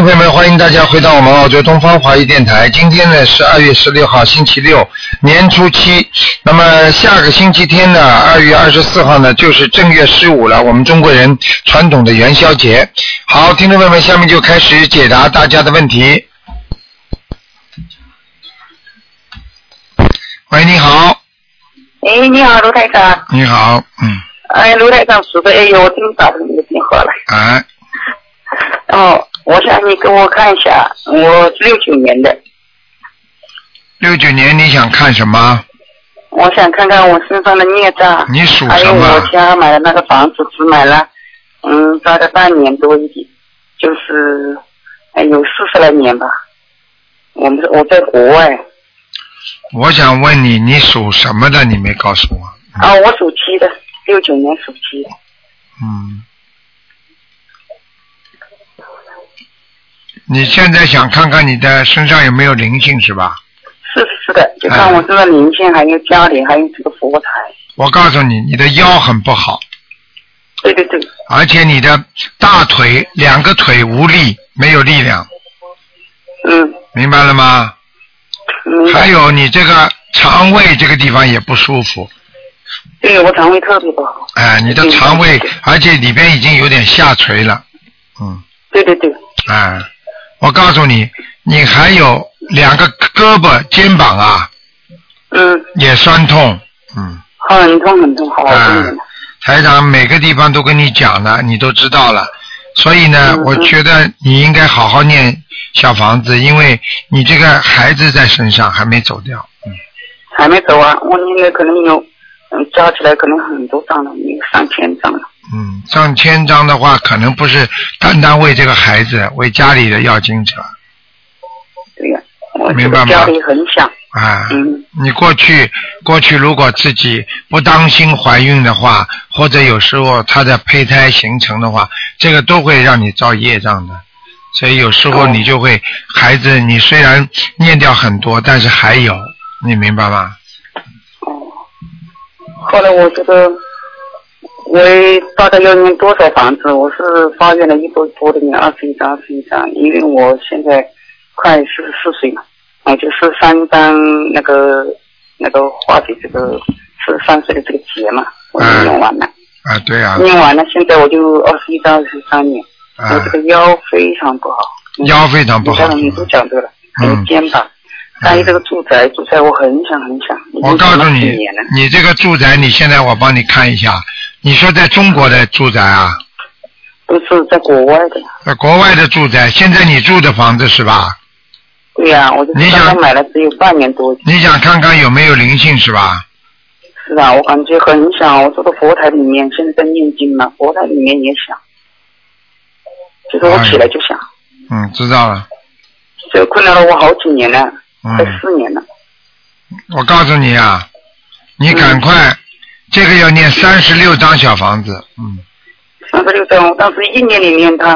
听众朋友们，欢迎大家回到我们澳洲东方华语电台。今天呢是二月十六号，星期六，年初七。那么下个星期天呢，二月二十四号呢，就是正月十五了，我们中国人传统的元宵节。好，听众朋友们，下面就开始解答大家的问题。喂，你好，哎，你好，卢台长。你好，嗯，哎，卢台长，是的，哎呦，我真打通你的电话了。哎，哦，我想你给我看一下，我是六九年的，六九年你想看什么？我想看看我身上的孽障，你属还有什么我？家买的那个房子，只买了，嗯，大概半年多一点，就是，哎，有四十来年吧。我们我在国外我想问你，你属什么的？你没告诉我。啊，我属鸡的，六九年属鸡的。嗯，你现在想看看你的身上有没有灵性是吧？是是的，就看我这个灵性，还有家里，还有这个佛台。我告诉你，你的腰很不好，对对对，而且你的大腿两个腿无力，没有力量，嗯，明白了吗？还。有你这个肠胃这个地方也不舒服，对我肠胃特别不好。哎，你的肠胃，而且里边已经有点下垂了，嗯，对对对，哎，我告诉你，你还有两个胳膊、肩膀啊嗯，也酸痛，嗯。很痛很痛，啊。台长每个地方都跟你讲了，你都知道了。所以呢，嗯我觉得你应该好好念小房子，因为你这个孩子在身上还没走掉。嗯，还没走啊，我应该可能有，嗯，加起来可能很多张了，有上千张了。嗯，上千张的话，可能不是单单为这个孩子，为家里的要经者对呀、我明白吗这个家里很想，啊。嗯，你过去过去如果自己不当心怀孕的话，或者有时候她的胚胎形成的话，这个都会让你造业障的。所以有时候哦你就会，孩子你虽然念掉很多，但是还有，你明白吗？哦。后来我这个，我大概要用多少房子？我是发愿了一波一波的念二十一张、二十一张，因为我现在快四十四岁了，我就是三张那个那个化解这个十三岁的这个劫嘛，我就用完了。啊，对啊，用完了，现在我就二十一张、二十三年，我啊这，个腰非常不好，腰非常不好你。都讲对了，还有嗯肩膀，关于这个住宅，住宅我很想很想，我告诉你你这个住宅，你现在我帮你看一下。你说在中国的住宅啊，都是在国外的。在国外的住宅，现在你住的房子是吧？对呀、我就你想刚刚买了，只有半年多。你想看看有没有灵性是吧？是啊，我感觉很想，我坐到佛台里面，现在在念经呢，佛台里面也想，就是我起来就想，嗯，知道了。这个困扰了我好几年了，快嗯，四年了。我告诉你啊，你赶快，这个要念三十六张小房子。嗯，三十六张，当时一年里面他，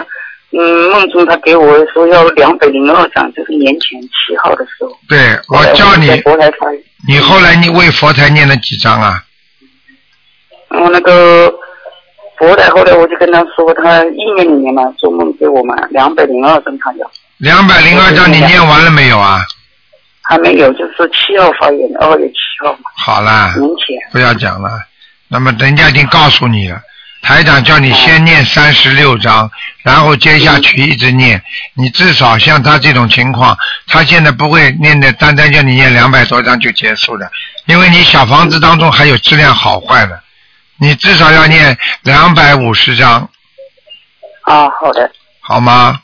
嗯，梦中他给我说要两百零二张，就是年前七号的时候。对，我叫你在，佛台你后来你为佛台念了几张啊？然后那个佛台后来我就跟他说，他一年里面嘛，做梦给我嘛两百零二张他要，两百零二张你念完了没有啊？还没有，就是七号发愿，二月七号嘛，好啦，明天。不要讲了。那么人家已经告诉你了，台长叫你先念三十六章，然后接下去一直念。你至少像他这种情况，他现在不会念的，单单叫你念两百多章就结束的，因为你小房子当中还有质量好坏的，你至少要念两百五十章，啊，好的。好吗？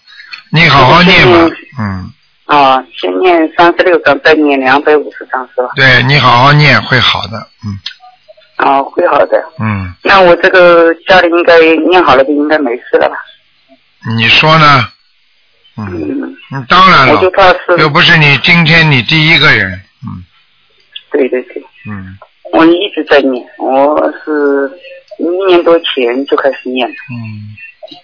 你好好念吧嗯，嗯，啊，先念三十六章，再念两百五十章是吧？对你好好念会好的，嗯啊，会好的。嗯，那我这个家里应该念好了就应该没事了吧？你说呢？嗯，当然了我就。怕是，又不是你今天你第一个人，嗯对对对，嗯我一直在念，我是一年多前就开始念了，嗯，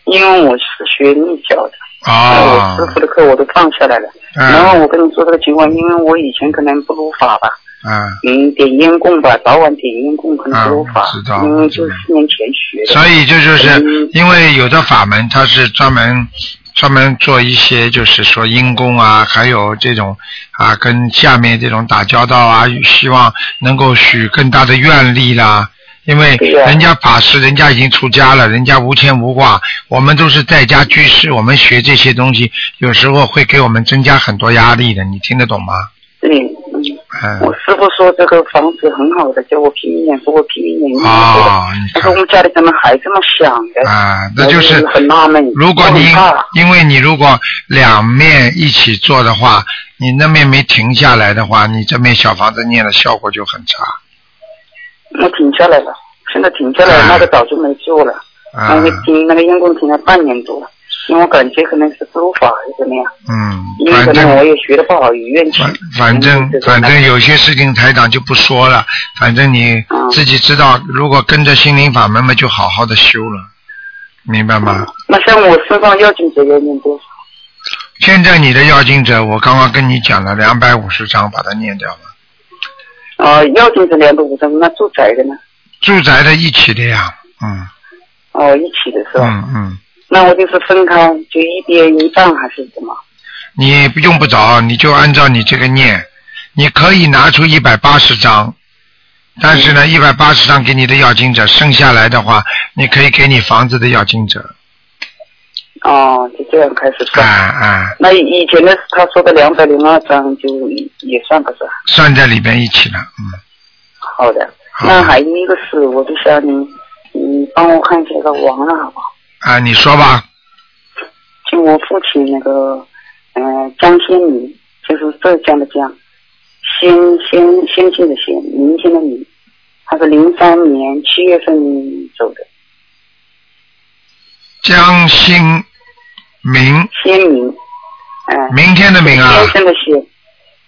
因为我是学密教的，那我啊师傅的课我都放下来了。然后嗯我跟你说这个情况，因为我以前可能不如法吧，嗯，嗯，点烟供吧，早晚点烟供可能不如法，嗯知道因为就四年前学的。所以这就是嗯。因为有的法门它是专门专门做一些就是说阴功啊，还有这种啊跟下面这种打交道啊，希望能够许更大的愿力啦。因为人家法师，人家已经出家了，人家无牵无挂，我们都是在家居士，我们学这些东西，有时候会给我们增加很多压力的，你听得懂吗？对，嗯，我嗯，师傅说这个房子很好的，叫我拼命念，说我拼命念。哦，你看但是我们家里怎么还这么想的？啊，那就是很纳闷。如果你因为你如果两面一起做的话，你那面没停下来的话，你这面小房子念的效果就很差我停下来了，现在停下来，啊那个早就没做了。啊那。个停那个用功停了半年多了，因为我感觉可能是不法还是怎么样，嗯，因为可能我也学的不好，有怨气反。反正嗯反正有些事情台长就不说了，反正你嗯自己知道，如果跟着心灵法门嘛，就好好的修了，明白吗？那像我身上要紧者要念多少？现在你的要经者，我刚刚跟你讲了两百五十章，把它念掉了。啊，要紧者两百五十，那住宅的呢？住宅的一起的呀，嗯哦，一起的是吧？嗯嗯，那我就是分开，就一边一半还是什么？你用不着，你就按照你这个念，你可以拿出一百八十张，但是呢，一百八十张给你的要经者，剩下来的话，你可以给你房子的要经者，哦，就这样开始啊算。啊，那以前的他说的两百零二张就也算不算？算在里边一起了，嗯，好的。好那还有一个事，我就想你，你帮我看一下个王了好不好？啊，你说吧，就我父亲那个，呃，江先民，就是浙江的江，先先先进的先，明天的明，他是零三年七月份走的，江新明，先明，嗯、明天的明啊，先生的先，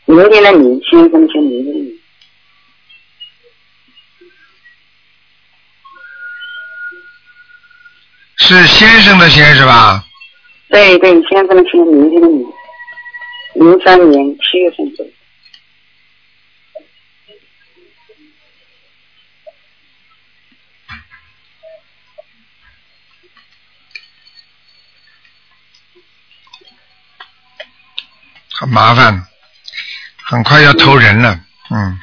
明天的明，先生的先，明天的明。是先生的先是吧？对对，先生的先，明天的明，零三年七月份走很麻烦，很快要投人了，嗯，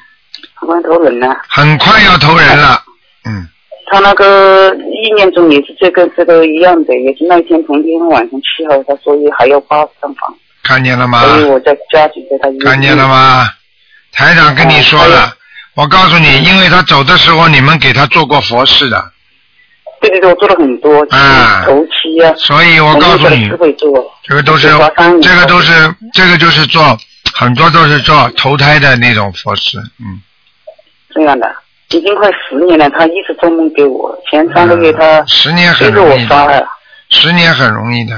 很快偷人了？很快要投人了，嗯，他那个意念中也是这个这个一样的，也是那天同天晚上七号，他说还要八十张房，看见了吗？所以我在家就在他。看见了？吗？台长跟你说哦了，我告诉你，因为他走的时候你们给他做过佛事的，对对对，我做了很多，啊。头七啊，所以我告诉你这个都是这个都是这个就是做很多都是做投胎的那种佛事，嗯，这样的，已经快十年了，他一直做梦给我，前三个月他嗯十年很容易的，十年很容易的，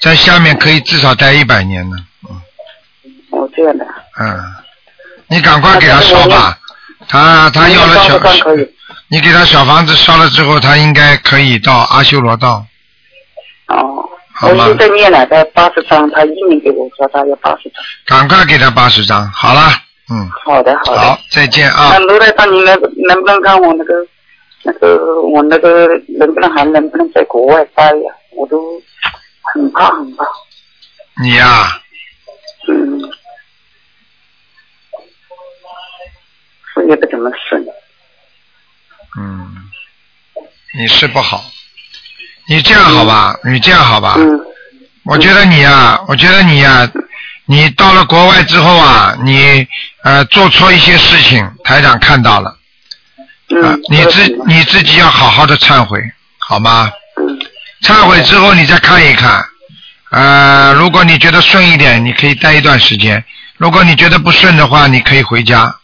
在下面可以至少待一百年呢，嗯。哦这样的，嗯，你赶快给他说吧，他他要了小你给他小房子烧了之后，他应该可以到阿修罗道。哦，我现在念了，他八十张，他一年给我说他要八十张，赶快给他八十张，好了，嗯，好的好的。好，再见啊那，卢台长，你能能不能看我那个那个我那个能不能还能不能在国外待呀？我都很怕很怕。你呀、嗯，事业不怎么顺。嗯，你是不好，你这样好吧，你这样好吧，嗯。我觉得你呀、我觉得你呀、你到了国外之后啊，你呃做错一些事情，台长看到了，啊嗯，，你自你自己要好好的忏悔，好吗？嗯。忏悔之后你再看一看，呃，如果你觉得顺一点，你可以待一段时间；如果你觉得不顺的话，你可以回家，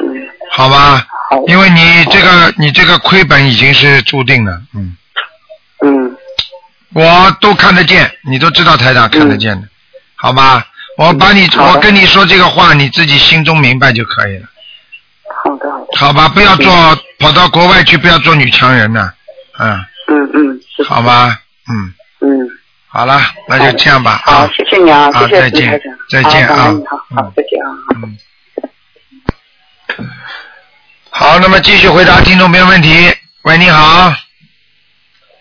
嗯，好吧？好，因为你这个你这个亏本已经是注定了，嗯，嗯。我都看得见，你都知道台长看得见的，好吧？我把你我跟你说这个话，你自己心中明白就可以了，好的好的，好吧？不要做跑到国外去，不要做女强人呐，嗯，嗯嗯，好吧？嗯，嗯，好了，那就这样吧好，啊。谢谢你啊，谢谢好再见再见啊。嗯好，再见啊。嗯。好，那么继续回答听众朋友问题。喂，你好，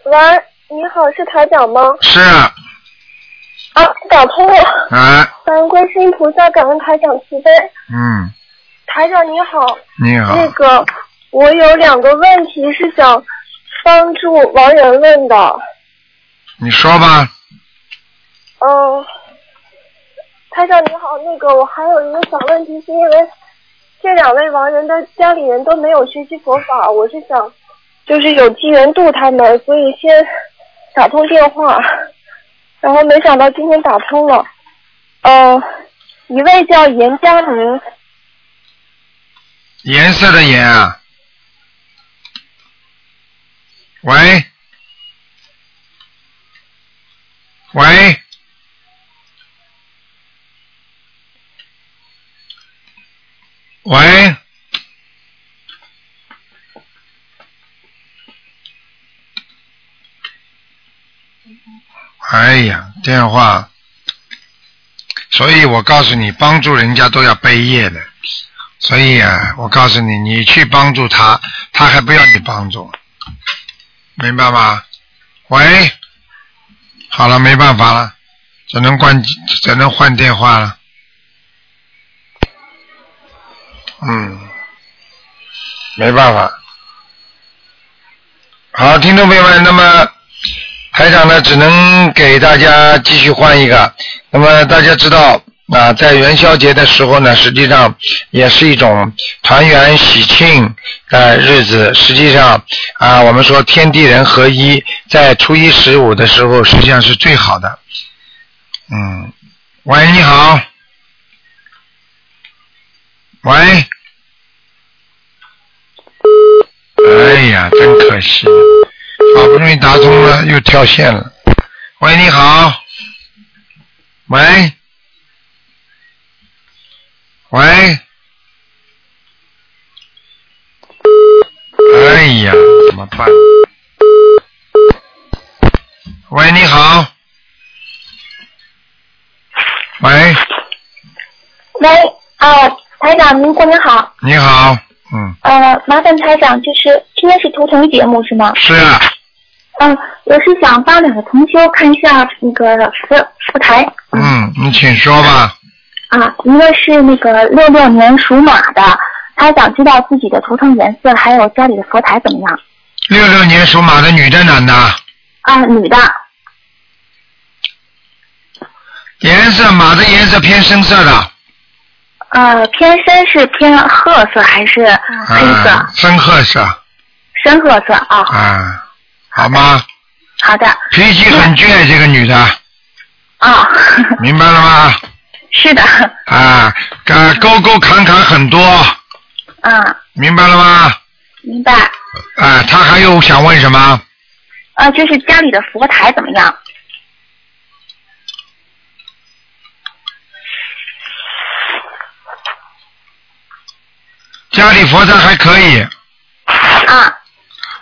喂，你好，是台长吗？是。啊，打通了，啊，感恩观世音菩萨，感恩台长慈悲。嗯，台长你好，你好，那个我有两个问题是想帮助王人问的。你说吧，嗯，台长你好，那个我还有一个小问题，是因为这两位亡人的家里人都没有学习佛法，我是想就是有机缘度他们，所以先打通电话，然后没想到今天打通了。呃，一位叫严佳明，颜色的颜啊，喂，喂，喂，哎呀，电话，所以我告诉你，帮助人家都要背业的。所以啊，我告诉你，你去帮助他，他还不要你帮助，明白吗？喂，好了，没办法了，只能关，只能换电话了。嗯，没办法。好，听众朋友们，那么台长呢，只能给大家继续换一个。那么大家知道啊，在元宵节的时候呢，实际上也是一种团圆喜庆的日子。实际上啊，我们说天地人合一，在初一十五的时候，实际上是最好的。嗯，喂，你好。喂。哎呀，真可惜，好不容易打通了，又跳线了。喂，你好。喂。喂。哎呀，怎么办？喂，你好。喂，喂，啊，台长您过年好，你好。嗯，呃，麻烦台长，就是今天是图腾节目是吗？是啊，嗯，我是想帮两个同修看一下那个佛佛台。嗯，你请说吧。啊，一个是那个六六年属马的，他想知道自己的图腾颜色，还有家里的佛台怎么样？六六年属马的女的男的？啊，女的。颜色马的颜色偏深色的。呃，偏深是偏褐色还是黑色？啊、深褐色。深褐色啊。啊，好吗？好的。脾气很倔，这个女的。啊。明白了吗？是的。啊，呃，沟沟坎坎很多。嗯。明白了吗？明白。啊，他还有想问什么？啊，就是家里的佛台怎么样？家里佛台还可以。啊。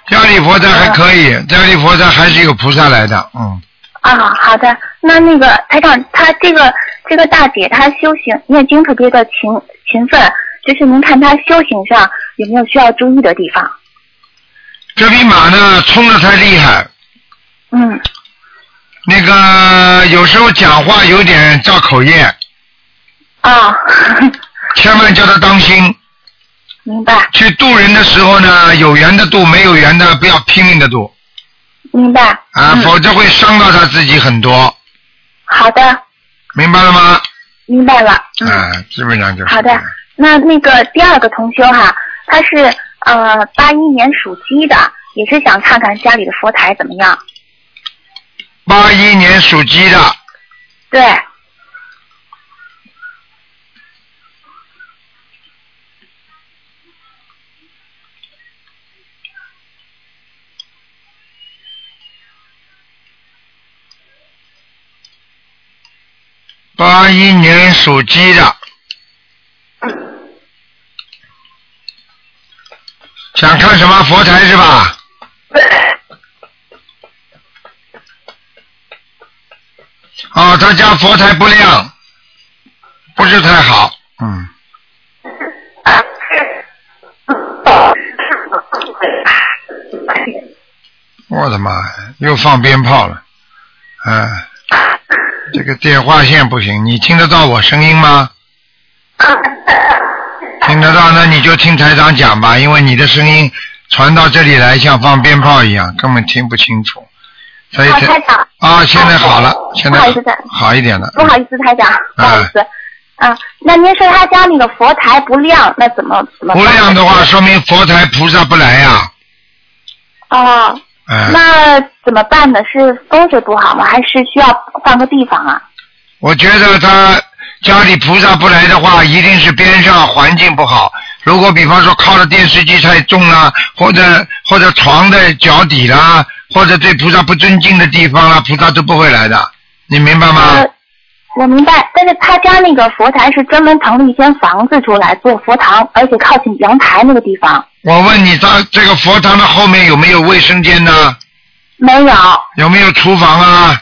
家里佛台还可以，家里佛台还是有菩萨来的，嗯。啊，好的。那那个台长，他这个这个大姐，她修行念经特别的勤勤奋，就是您看她修行上有没有需要注意的地方？这匹马呢，冲的太厉害。嗯。那个有时候讲话有点造口业。啊。千万叫他当心。明白。去渡人的时候呢，有缘的渡，没有缘的不要拼命的渡。明白。啊，嗯、否则会伤到他自己很多。好的。明白了吗？明白了。嗯、啊，基本上就是。好的，那那个第二个同修哈，他是呃八一年属鸡的，也是想看看家里的佛台怎么样。八一年属鸡的。对。八一年属鸡的，想看什么佛台是吧？哦，他家佛台不亮，不是太好，嗯。我的妈呀，又放鞭炮了，啊！这个电话线不行，你听得到我声音吗？听得到，那你就听台长讲吧，因为你的声音传到这里来像放鞭炮一样，根本听不清楚。所以，台台长，啊，现在好了，现在不好一点了。不好意思，台长，不好意思。啊，那您说他家那个佛台不亮，那怎么怎么？不亮的话，说明佛台菩萨不来呀、哦，哎、那怎么办呢？是风水不好吗？还是需要换个地方啊？我觉得他家里菩萨不来的话，一定是边上环境不好。如果比方说靠的电视机太重啦，或者或者床的脚底啦，或者对菩萨不尊敬的地方啦，菩萨都不会来的。你明白吗？呃，我明白，但是他家那个佛台是专门腾了一间房子出来做佛堂，而且靠近阳台那个地方。我问你，他这个佛堂的后面有没有卫生间呢？没有，有没有厨房啊？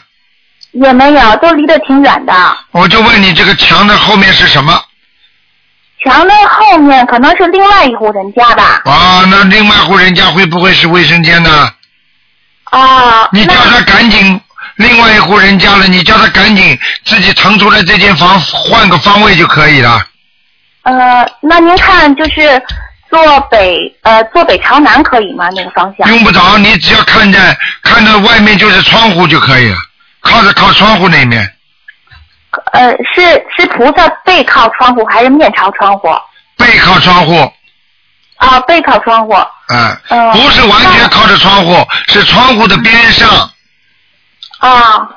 也没有，都离得挺远的。我就问你，这个墙的后面是什么？墙的后面可能是另外一户人家吧。啊，那另外户人家会不会是卫生间呢？啊，你叫他赶紧，另外一户人家了，你叫他赶紧自己腾出来这间房，换个方位就可以了。呃，那您看就是坐北呃坐北朝南可以吗？那个方向？用不着，你只要看着看着外面就是窗户就可以了，靠着靠窗户那面，呃，是是菩萨背靠窗户还是面朝窗户？背靠窗户，啊，背靠窗户。嗯、呃不是完全靠着窗户，是窗户的边上。啊，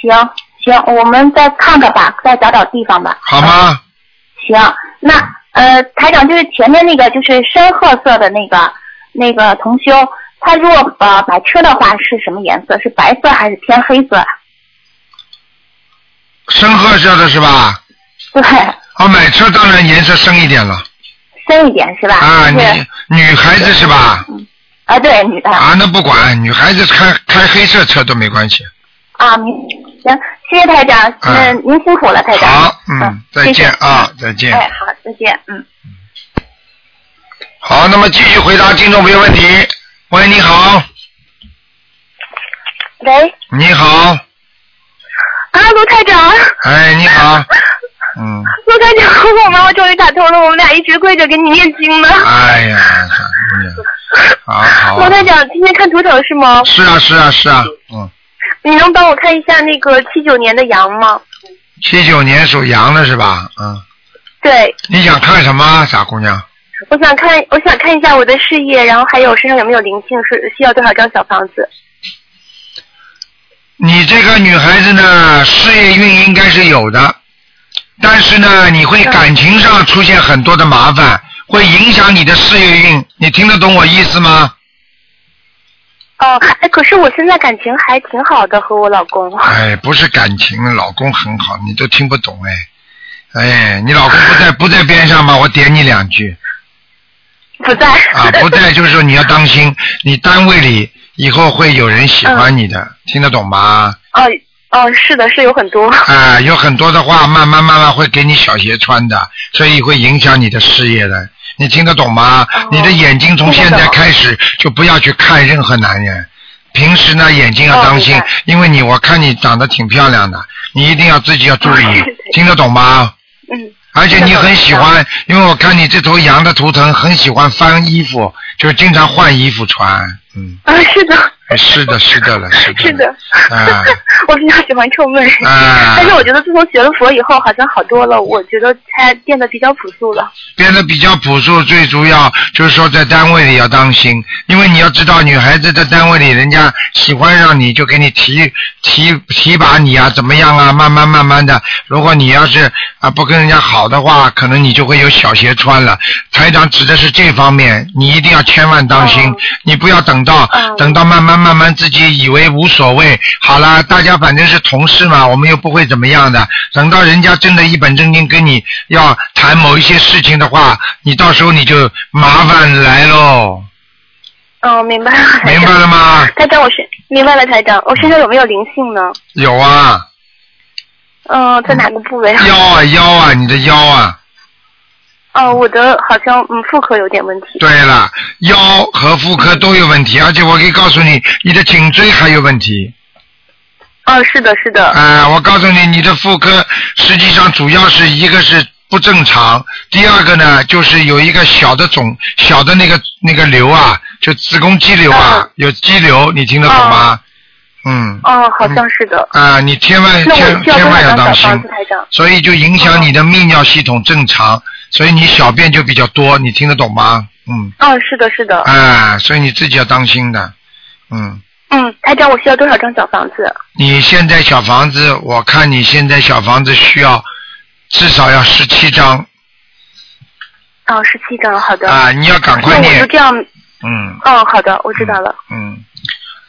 行行，我们再看看吧，再找找地方吧。好吗？行，那呃，台长就是前面那个就是深褐色的那个那个同修，他如果呃买车的话是什么颜色？是白色还是偏黑色？深褐色的是吧？对，啊，买车当然颜色深一点了。深一点是吧？啊，就是女女孩子是吧？啊，对，女的啊，那不管，女孩子开开黑色车都没关系。啊，明行，谢谢台长，嗯，您辛苦了，台长。好，嗯，再见啊，再见。哎，好，再见，嗯。好，那么继续回答听众朋友问题。喂，你好，喂，你好，啊，卢台长，哎，你好，嗯，卢台长，我妈妈终于打通了，我们俩一直跪着给你念经呢。哎呀，小姑娘，好 好卢，台长，今天看图腾是吗？是啊，是啊，是啊，嗯，你能帮我看一下那个七九年的羊吗？七九年属羊的是吧？嗯，对，你想看什么，傻姑娘？我想看，我想看一下我的事业，然后还有身上有没有灵性，是需要多少张小房子？你这个女孩子呢，事业运应该是有的，但是呢，你会感情上出现很多的麻烦，会影响你的事业运。你听得懂我意思吗？哦，哎，可是我现在感情还挺好的，和我老公。哎，不是感情，老公很好，你都听不懂哎。哎，你老公不在不在边上吗？我点你两句不在。啊，不在就是说你要当心，你单位里以后会有人喜欢你的，听得懂吗？哦哦，是的，是有很多。啊，有很多的话，慢慢慢慢会给你小鞋穿的，所以会影响你的事业的。你听得懂吗？哦你的眼睛从现在开始就不要去看任何男人，平时呢眼睛要当心，哦因为你我看你长得挺漂亮的，你一定要自己要注意，哦听得懂吗？嗯。而且你很喜欢，因为我看你这头羊的图腾很喜欢翻衣服，就是经常换衣服穿，嗯，啊，是的。是的，是的了，是的，是的，啊 我比较喜欢臭妹。啊但是我觉得自从学了佛以后，好像好多了。我觉得他变得比较朴素了。变得比较朴素，最主要就是说在单位里要当心，因为你要知道，女孩子在单位里，人家喜欢上你就给你提提提拔你啊，怎么样啊？慢慢慢慢的，如果你要是啊不跟人家好的话，可能你就会有小鞋穿了。台长指的是这方面，你一定要千万当心，哦你不要等到、嗯等到慢慢慢慢自己以为无所谓，好了，大家反正是同事嘛，我们又不会怎么样的。等到人家真的一本正经跟你要谈某一些事情的话，你到时候你就麻烦来喽，哦，明白了。明白了吗？台长，我是明白了，台长，我身上有没有灵性呢？有啊，嗯、在哪个部位啊？腰啊腰啊，你的腰啊。哦，我的好像嗯妇科有点问题。对了，腰和妇科都有问题，而且我可以告诉你，你的颈椎还有问题。哦，是的，是的。啊、我告诉你，你的妇科实际上主要是一个是不正常，第二个呢就是有一个小的肿，小的那个那个瘤啊，就子宫肌瘤啊，有肌瘤，你听得懂吗？嗯。哦，好像是的。啊，你千万千千万要当心？所以就影响你的泌尿系统正常，所以你小便就比较多，你听得懂吗？嗯，嗯，是的，是的。啊，所以你自己要当心的，嗯。嗯，台长，我需要多少张小房子？你现在小房子，我看你现在小房子需要至少要十七张哦，十七张，好的。啊，你要赶快那我就，这样，嗯哦，好的，我知道了。嗯，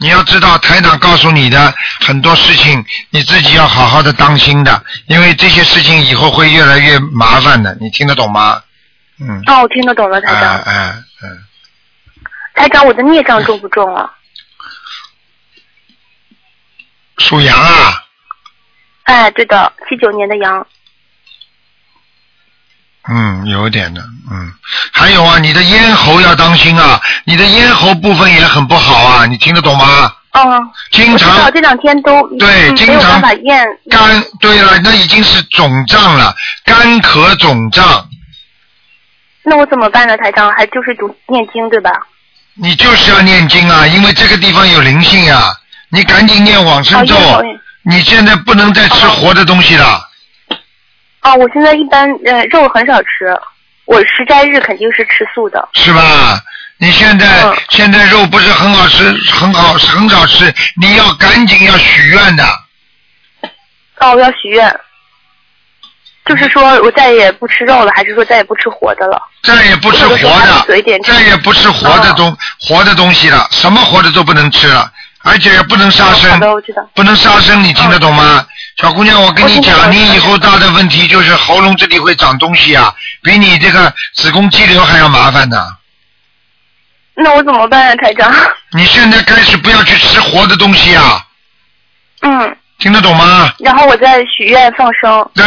你要知道台长告诉你的很多事情，你自己要好好的当心的，因为这些事情以后会越来越麻烦的，你听得懂吗？嗯，哦，我听得懂了，台哎长。哎嗯，台长，我的孽障重不重啊？属羊啊，哎，对的，七九年的羊。嗯，有点的，嗯，还有啊，你的咽喉要当心啊，你的咽喉部分也很不好啊，你听得懂吗？哦，经常这两天都对嗯经常办法咽。干，对了，那已经是肿胀了，干咳肿胀，那我怎么办呢，台长？还就是读念经对吧？你就是要念经啊，因为这个地方有灵性啊，你赶紧念往生咒你现在不能再吃活的东西了，哦，我现在一般呃肉很少吃，我食斋日肯定是吃素的。是吧？你现在、嗯现在肉不是很好吃，很好很少吃，你要赶紧要许愿的，哦，我要许愿，就是说我再也不吃肉了，还是说再也不吃活的了？再也不吃活我有时候还的是嘴点，吃再也不吃活的东、活的东西了，什么活的都不能吃了，而且也不能杀生。好的，我知道。不能杀生，你听得懂吗？小姑娘，我跟你讲，你以后大的问题就是喉咙这里会长东西啊，比你这个子宫肌瘤还要麻烦呢。那我怎么办啊，台长？你现在开始不要去吃活的东西啊，嗯，听得懂吗？然后我再许愿放生。对，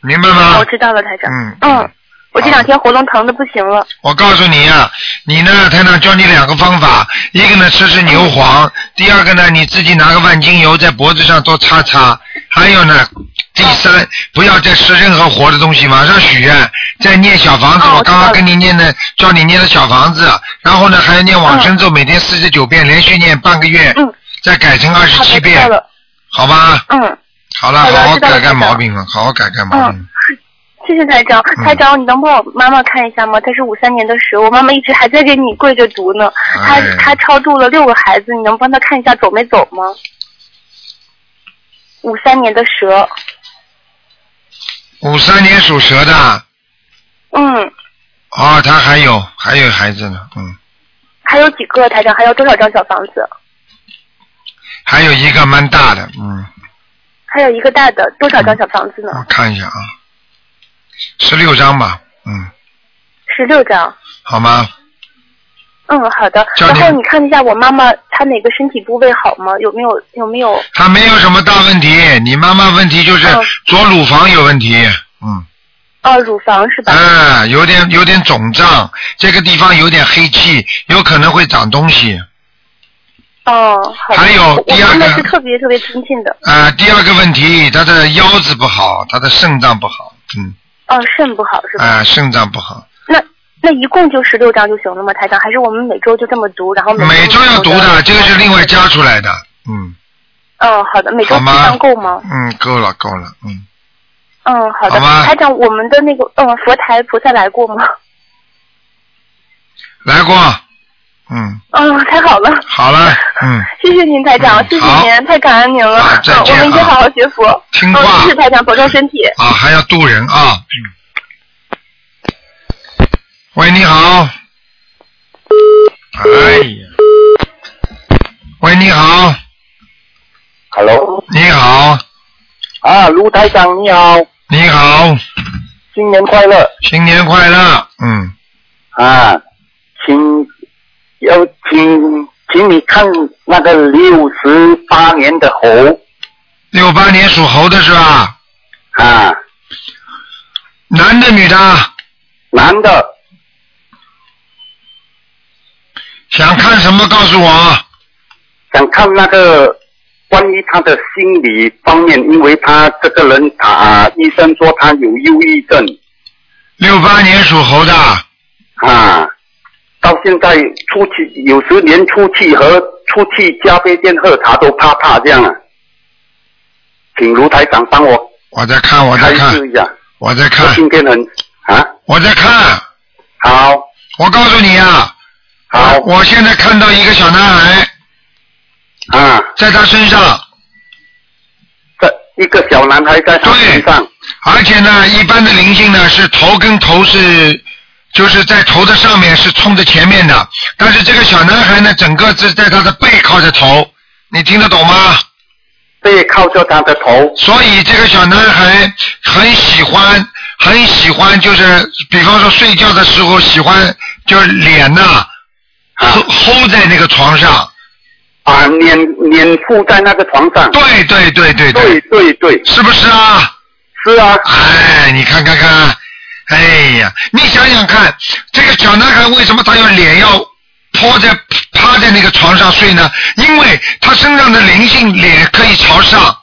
明白吗我？知道了，台长。嗯嗯，我这两天喉咙疼的不行了。我告诉你啊，你呢，台长教你两个方法，一个呢吃吃牛黄，第二个呢你自己拿个万金油在脖子上多擦擦，还有呢，第三不要再吃任何活的东西，马上许愿，再念小房子，哦我刚刚跟你念的教你念的小房子，然后呢还要念往生咒，每天四十九遍，连续念半个月，嗯，再改成二十七遍。好吧？嗯，好了，好好改改毛病了，好好改改毛病。谢谢台长。嗯台长，你能帮我妈妈看一下吗？她是五三年的蛇，我妈妈一直还在给你跪着读呢。她哎她超度了六个孩子，你能帮她看一下走没走吗？五三年的蛇，五三年属蛇的，嗯，哦，他还有还有孩子呢，嗯。还有几个台长？还有多少张小房子？还有一个蛮大的，嗯，还有一个大的，多少张小房子呢我呢？看一下啊，十六张吧，嗯，十六张。好吗？嗯，好的。然后你看一下我妈妈她哪个身体部位好吗？有没有有没有？她没有什么大问题，你妈妈问题就是嗯左乳房有问题，嗯，哦，乳房是吧？嗯，有点有点肿胀，这个地方有点黑气，有可能会长东西。哦，好。还有我第二个是特别特别亲近的。啊，第二个问题，她的腰子不好，她的肾脏不好，嗯，哦，肾不好是吧？啊，肾脏不好，那那一共就十六张就行了吗，台长？还是我们每周就这么读，然后每每周要读的，这个是另外加出来的，嗯嗯，好的，每周七好吗张够吗？嗯，够了够了，嗯，嗯，好的。台长，我们的那个嗯佛台菩萨来过吗？来过，嗯，嗯，太好了。好了，嗯。谢谢您，台长，谢谢您，太感恩您了。啊再见嗯，我们一定啊好好学佛。听话嗯，谢谢台长，保重身体。啊，还要渡人啊。嗯。喂，你好。哎呀。喂，你好，Hello，你好，啊，卢台长你好，你好，新年快乐新年快乐。嗯，啊，请要请请你看那个六十八年的猴六八年属猴的是吧？啊，男的女的？男的想看什么？告诉我。想看那个关于他的心理方面，因为他这个人啊，医生说他有忧郁症六八年属猴的，啊，到现在出去有时连出去和出去咖啡店喝茶都怕怕这样啊，请卢台长帮我我在看，我在看，一下。我在看。我，今天很啊，我在看。好，我告诉你啊，好。我现在看到一个小男孩。啊，在他身上，在一个小男孩在他身上。而且呢，一般的灵性呢是头跟头是，就是在头的上面是冲着前面的，但是这个小男孩呢，整个是在他的背靠着头，你听得懂吗？背靠着他的头所以这个小男孩很喜欢，很喜欢，就是比方说睡觉的时候喜欢，就是脸呐、齁齁在那个床上。啊，脸脸附在那个床上。对对对对对对对对，是不是啊？是啊，哎，你看看看，哎呀，你想想看，这个小男孩为什么他要脸要趴在趴在那个床上睡呢？因为他身上的灵性脸可以朝上，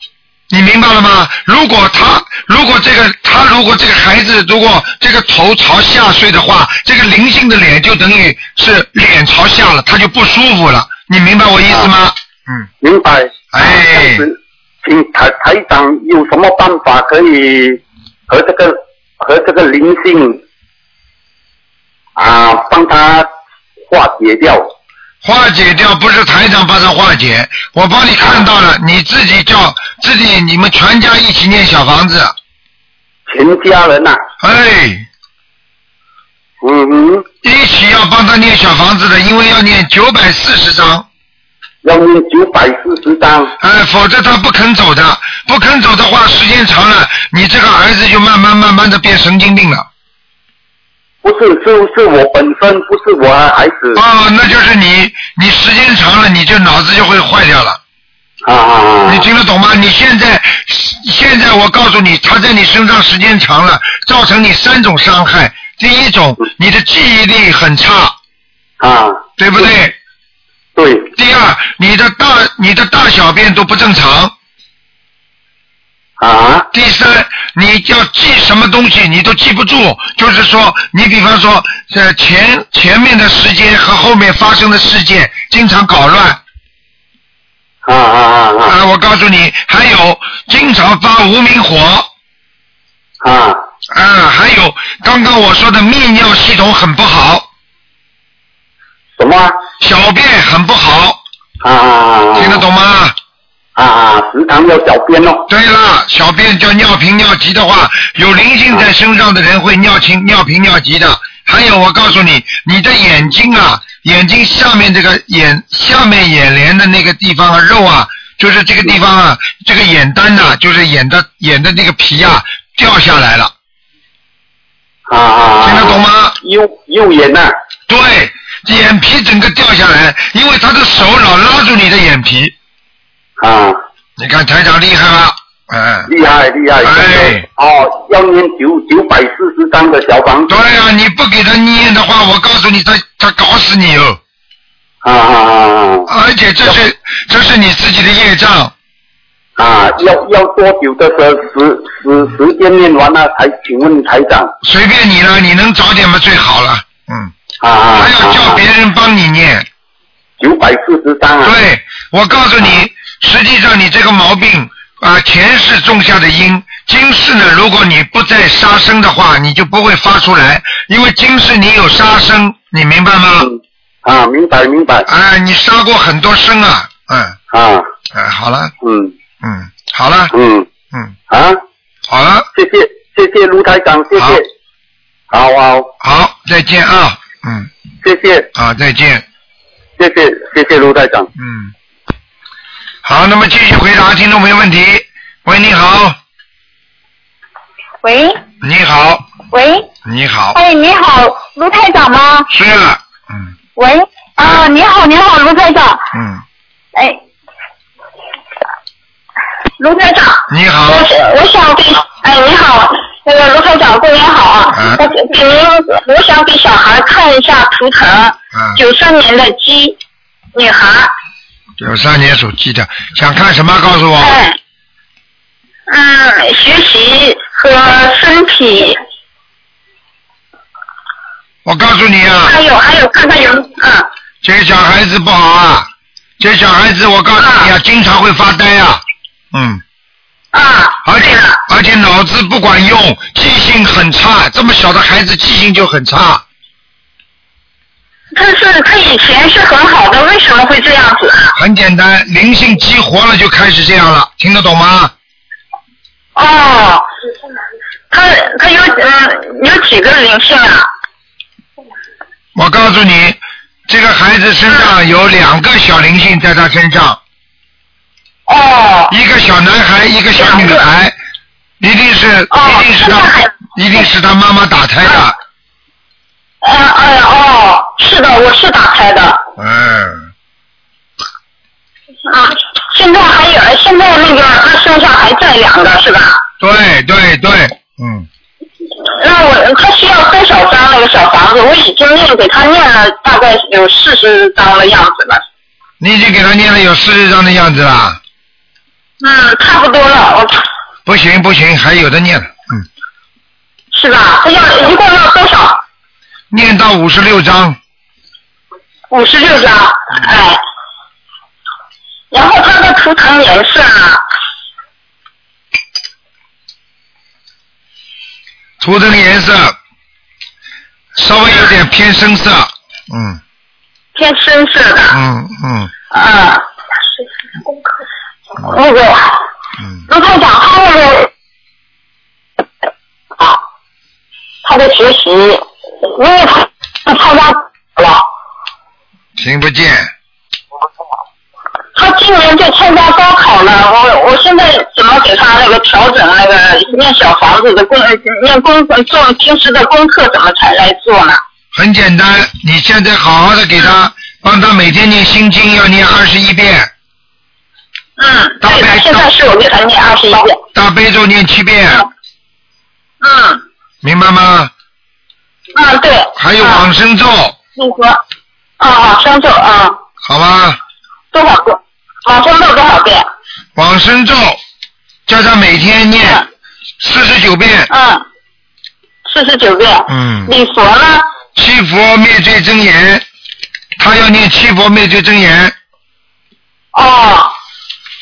你明白了吗？如果他如果这个他如果这个孩子如果这个头朝下睡的话，这个灵性的脸就等于是脸朝下了，他就不舒服了。你明白我意思吗？嗯，明白。哎请台台长有什么办法可以和这个和这个灵性啊帮他化解掉？化解掉不是台长帮他化解，我帮你看到了，你自己叫自己你们全家一起念小房子，全家人呐、哎，嗯哼，一起要帮他念小房子的，因为要念九百四十章，要念九百四十张。哎，否则他不肯走的，不肯走的话，时间长了，你这个儿子就慢慢慢慢的变神经病了。不是，是是我本身，不是我孩子。哦，那就是你，你时间长了，你就脑子就会坏掉了。啊啊啊！你听得懂吗？你现在，现在我告诉你，他在你身上时间长了，造成你三种伤害。第一种，你的记忆力很差，啊，对不对？对，第二，你的大你的大小便都不正常。啊第三，你要记什么东西你都记不住，就是说，你比方说，呃，前前面的时间和后面发生的事件经常搞乱。啊啊啊啊啊，我告诉你，还有经常发无名火。啊！啊，还有刚刚我说的泌尿系统很不好，什么啊？小便很不好，啊啊啊！听得懂吗？啊啊！时常要小便哦。对了，小便叫尿频尿急的话，有灵性在身上的人会尿频尿频尿急的。还有，我告诉你，你的眼睛啊，眼睛下面这个眼下面眼帘的那个地方啊，肉啊，就是这个地方啊，这个眼丹呐、就是眼的眼的那个皮啊，掉下来了，啊啊啊！听得懂吗？右右眼呐、对，眼皮整个掉下来，因为他的手老拉住你的眼皮。啊，你看台长厉害吧？嗯，厉害厉害！哎哦，要念九九百四十张的小房子。对呀、你不给他念的话，我告诉你，他他搞死你哦！啊啊啊而且这是这是你自己的业障，啊！啊，要要多久的时时时时间念完了才？请问台长。随便你了，你能早点嘛最好了。嗯，啊啊！还要叫别人帮你念。九百四十三啊。对，我告诉你，实际上你这个毛病啊，前世种下的因，今世呢，如果你不再杀生的话，你就不会发出来，因为今世你有杀生，你明白吗？嗯。啊，明白明白。啊，你杀过很多生啊，嗯，啊，哎，好了，嗯。嗯，好了，嗯。嗯，啊，好了，谢谢谢谢卢台长，谢好。谢。好好，好，再见啊，嗯，谢谢。啊，再见，谢谢谢谢卢台长。嗯，好，那么继续回答听众朋友问题。喂，你好，喂。你好，喂，你好，哎，你好，卢台长吗？是了，嗯喂，啊，你好，你好，卢台长，嗯，哎，卢台长，你好，我是我想给，哎，你好，那个卢台长过年好啊，嗯我请您，我想给小孩看一下图腾，嗯，九三年的鸡，女孩，九三年属鸡的，想看什么？告诉我。哎，嗯，学习和身体，我告诉你啊，还有还有看看有，嗯，这小孩子不好啊，这小孩子我告诉你啊，经常会发呆啊，嗯，啊，而且而且脑子不管用，记性很差，这么小的孩子记性就很差。但是他以前是很好的，为什么会这样子啊？很简单，灵性激活了就开始这样了，听得懂吗？哦，他他有嗯有几个灵性啊？我告诉你，这个孩子身上有两个小灵性在他身上，哦，一个小男孩，一个小女孩，一定是哦一定是他一定是他妈妈打胎的，哎哎哦，是的，我是打胎的。嗯，啊，现在还有，现在那个他身上还在两个是吧？对对对，嗯，那我他需要多少张那个小房子？我已经念给他念了大概有四十张的样子了。你已经给他念了有四十张的样子了，嗯，差不多了，我不行不行，还有的念，嗯，是吧？他要一共要多少？念到五十六章，五十六张，哎。然后它的图腾颜色啊，图腾颜色稍微有点偏深色，嗯偏深色的，嗯嗯啊。那个嗯，卢台长，他那个啊，他的学习，因为他他参加了，听不见，他今年就参加高考了。我我现在怎么给他那个调整那个念小房子的功念功做平时的功课怎么才来做呢？很简单，你现在好好的给他，帮他每天念心经要念二十一遍，嗯，大悲对，现在是我给他念二十一遍。大悲咒念七遍，嗯明白吗？嗯，对。还有啊往生咒，那个啊，往生咒啊，好吧？多少个？往生咒多少遍？往生咒叫他每天念嗯四十九遍，嗯，四十九遍。嗯，礼佛呢？七佛灭罪真言，他要念七佛灭罪真言，哦，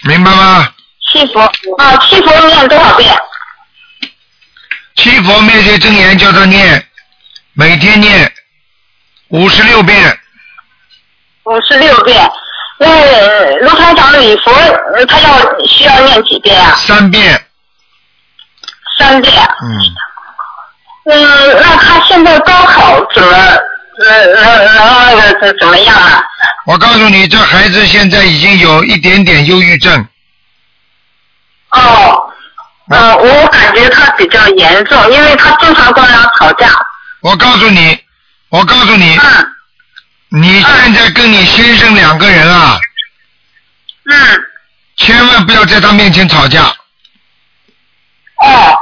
明白吗？七佛啊，七佛念多少遍？七佛灭罪真言叫他念，每天念五十六遍，五十六遍。那呃卢台长礼佛，呃他要需要念几遍啊？三遍，三遍。嗯，嗯，那他现在高考怎么能能能那个怎怎么样啊？我告诉你，这孩子现在已经有一点点忧郁症，哦，呃，我感觉他比较严重，因为他经常跟人家吵架。我告诉你，我告诉你，嗯。你现在跟你先生两个人啊，嗯，千万不要在他面前吵架，哦，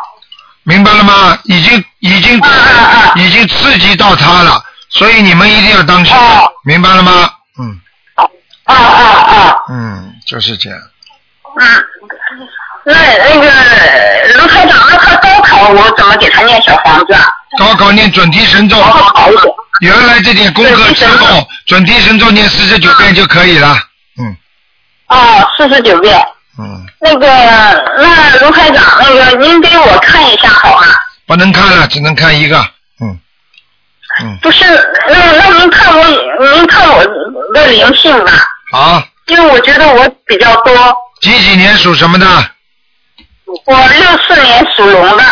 明白了吗？已经已经嗯嗯嗯。已经刺激到他了，所以你们一定要当心。哦，明白了吗？嗯啊啊啊，嗯，就是这样。嗯。那那个卢台长，那他高考我怎么给他念小房子啊？高考念准提神咒，然后好一点。原来这点功课之后，准提神咒念四十九遍就可以了。嗯哦，四十九遍。嗯，那个，那卢台长，那个您给我看一下好吗？不能看了，只能看一个。不是，那那您看我，您看我的灵性吧，啊，因为我觉得我比较多。几几年属什么的？我六四年属龙的。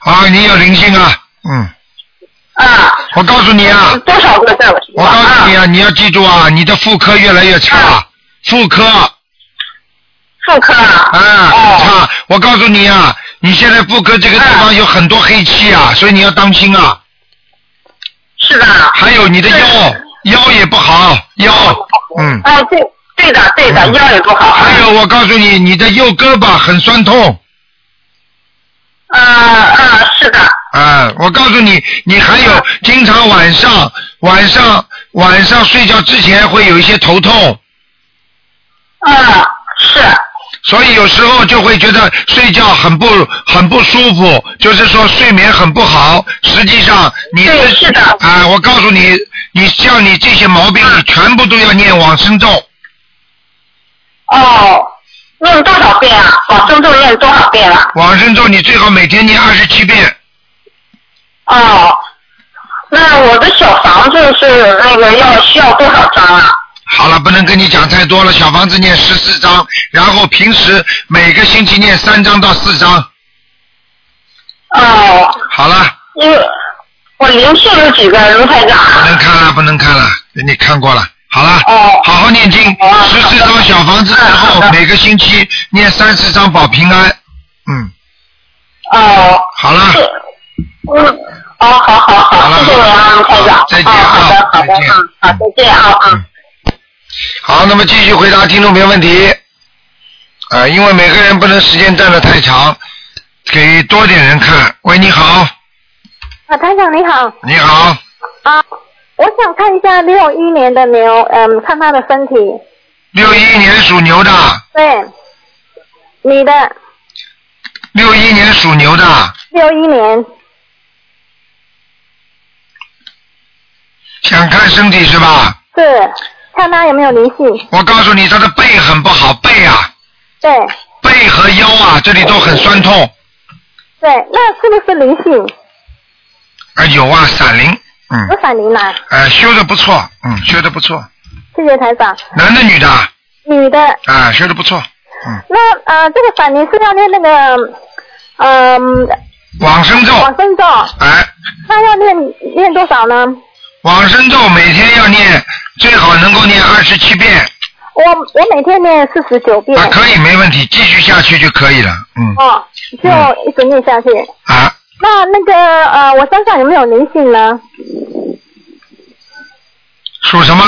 啊，你有灵性啊。嗯，啊。我告诉你啊，多少个在我身我？告诉你啊，你要记住啊，你的妇科越来越差，妇科妇科啊。啊哦。差。我告诉你啊，你现在妇科这个地方有很多黑气啊，所以你要当心啊。是的。还有你的腰，腰也不好，腰，嗯。哎，对，对的，对的，嗯腰也不好。还有，我告诉你，你的右胳膊很酸痛，啊啊，是的。啊，我告诉你，你还有经常晚上晚上晚上睡觉之前会有一些头痛，啊，是，所以有时候就会觉得睡觉很不很不舒服，就是说睡眠很不好。实际上你对是的啊，我告诉你，你像你这些毛病，你全部都要念往生咒。哦，念多少遍啊？往生咒念多少遍啊？往生咒你最好每天念二十七遍。哦，那我的小房子是那个要需要多少张啊？好了，不能跟你讲太多了。小房子念十四章，然后平时每个星期念三章到四章。哦，好了，因为我灵性有几个卢台长？不能看了，不能看了，给你看过了。好了，哦好好念经，哦十四张小房子之嗯好的后每个星期念三十张保平安。嗯，哦，好了，嗯，哦，好好好谢谢你啊，卢台长。再见好的，好的，再见嗯，好，再见啊，嗯。好，那么继续回答听众朋友问题。啊、因为每个人不能时间站得太长，给多点人看。喂，你好，啊，台长你好。你好，啊，我想看一下六一年的牛，嗯，看他的身体。六一年属牛的，对，你的。六一年属牛的，六一年，想看身体是吧？是看他有没有灵性。我告诉你，他的背很不好，背啊，对背和腰啊，这里都很酸痛。对，那是不是灵性？啊，有啊，闪灵，嗯，有闪灵啊？呃，修的不错，嗯，修的不错，谢谢台长。男的女的，女的，啊，修的不错，嗯，那呃，这个闪灵是要念那个嗯往生咒，往生咒，哎，那要念念多少呢？往生咒每天要念，最好能够念二十七遍，我我每天念四十九遍。啊，可以，没问题，继续下去就可以了，嗯，哦，就一直念下去。啊，那那个呃，我身上有没有灵性呢？属什么？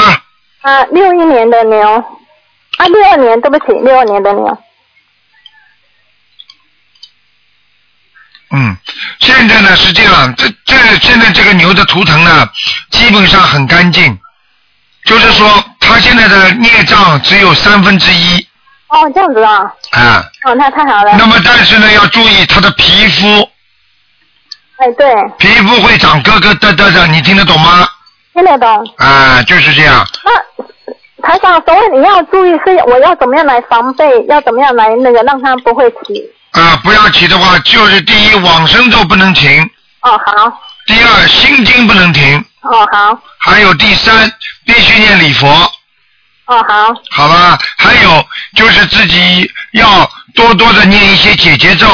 啊，六一年的牛，啊，六二年，对不起，六二年的牛。嗯，现在呢是这样，这这现在这个牛的图腾呢，基本上很干净，就是说它现在的孽障只有三分之一哦，这样子啊，啊。哦，那太好了。那么但是呢，要注意它的皮肤，哎，对，皮肤会长疙疙瘩瘩的，你听得懂吗？听得懂。啊，就是这样。那台长，所以你要注意是，我要怎么样来防备，要怎么样来那个让它不会起。啊，不要起的话，就是第一往生咒不能停，哦，好，第二心经不能停，哦，好，还有第三必须念礼佛，哦，好，好吧？还有就是自己要多多的念一些解结咒，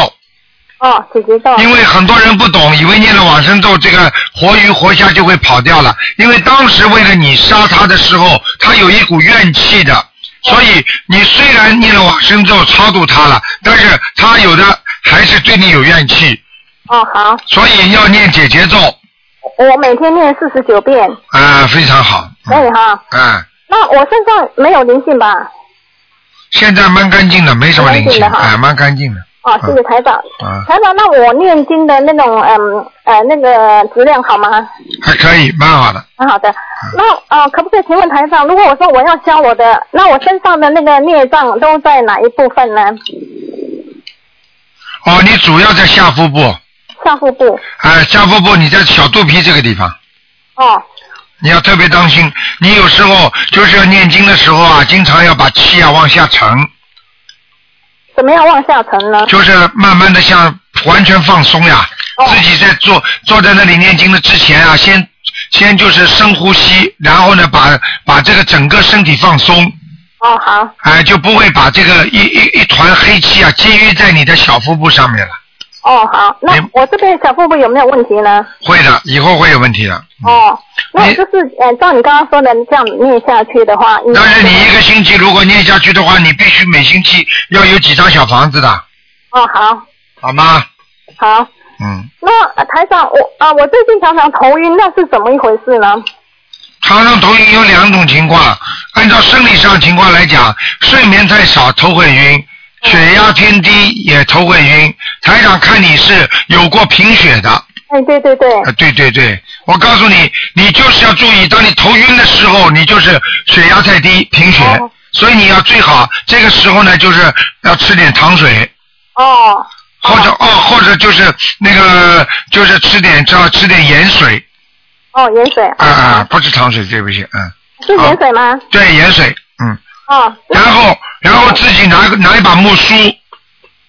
哦，姐姐咒。因为很多人不懂，以为念了往生咒，这个活鱼活虾就会跑掉了。因为当时为了你杀他的时候，他有一股怨气的，所以你虽然念了往生咒超度他了，但是他有的还是对你有怨气，哦，好，所以要念解结咒我每天念四十九遍，啊，非常好。可以哈。嗯，那我身上没有灵性吧？现在蛮干净的，没什么灵性，蛮干净的哈哎，蛮干净的。哦，谢谢台长。啊，台长，那我念经的那种嗯呃那个质量好吗？还可以，蛮好的。蛮好的。那呃，可不可以请问台长，如果我说我要消我的，那我身上的那个孽障都在哪一部分呢？哦，你主要在下腹部，下腹部。哎，下腹部你在小肚皮这个地方。哦，你要特别当心，你有时候就是要念经的时候啊，经常要把气啊往下沉，怎么样往下沉呢？就是慢慢的像完全放松呀。哦自己在坐坐在那里念经的之前啊，先先就是深呼吸，然后呢把把这个整个身体放松，哦，好，哎、就不会把这个一一一团黑气啊积淤在你的小腹部上面了。哦，好。那我这边小腹部有没有问题呢？会的，以后会有问题的。哦，那我就是呃，照你刚刚说的这样念下去的话，但是你一个星期如果念下去的话，你必须每星期要有几张小房子的，哦，好，好吗？好。嗯。那、呃台长，我啊、我最近常常头晕，那是怎么一回事呢？常常头晕有两种情况，按照生理上情况来讲，睡眠太少头会晕，血压偏低也头会晕。台长看你是有过贫血的，哎，对对对，啊，对对对，我告诉你，你就是要注意，当你头晕的时候，你就是血压太低，贫血，哦。所以你要最好这个时候呢，就是要吃点糖水，哦。或者哦，或者就是那个就是吃点只要吃点盐水，哦，盐水，啊啊，不是糖水，对不起，嗯，是盐水吗？对，盐水，嗯，哦，然后然后自己拿拿一把木梳，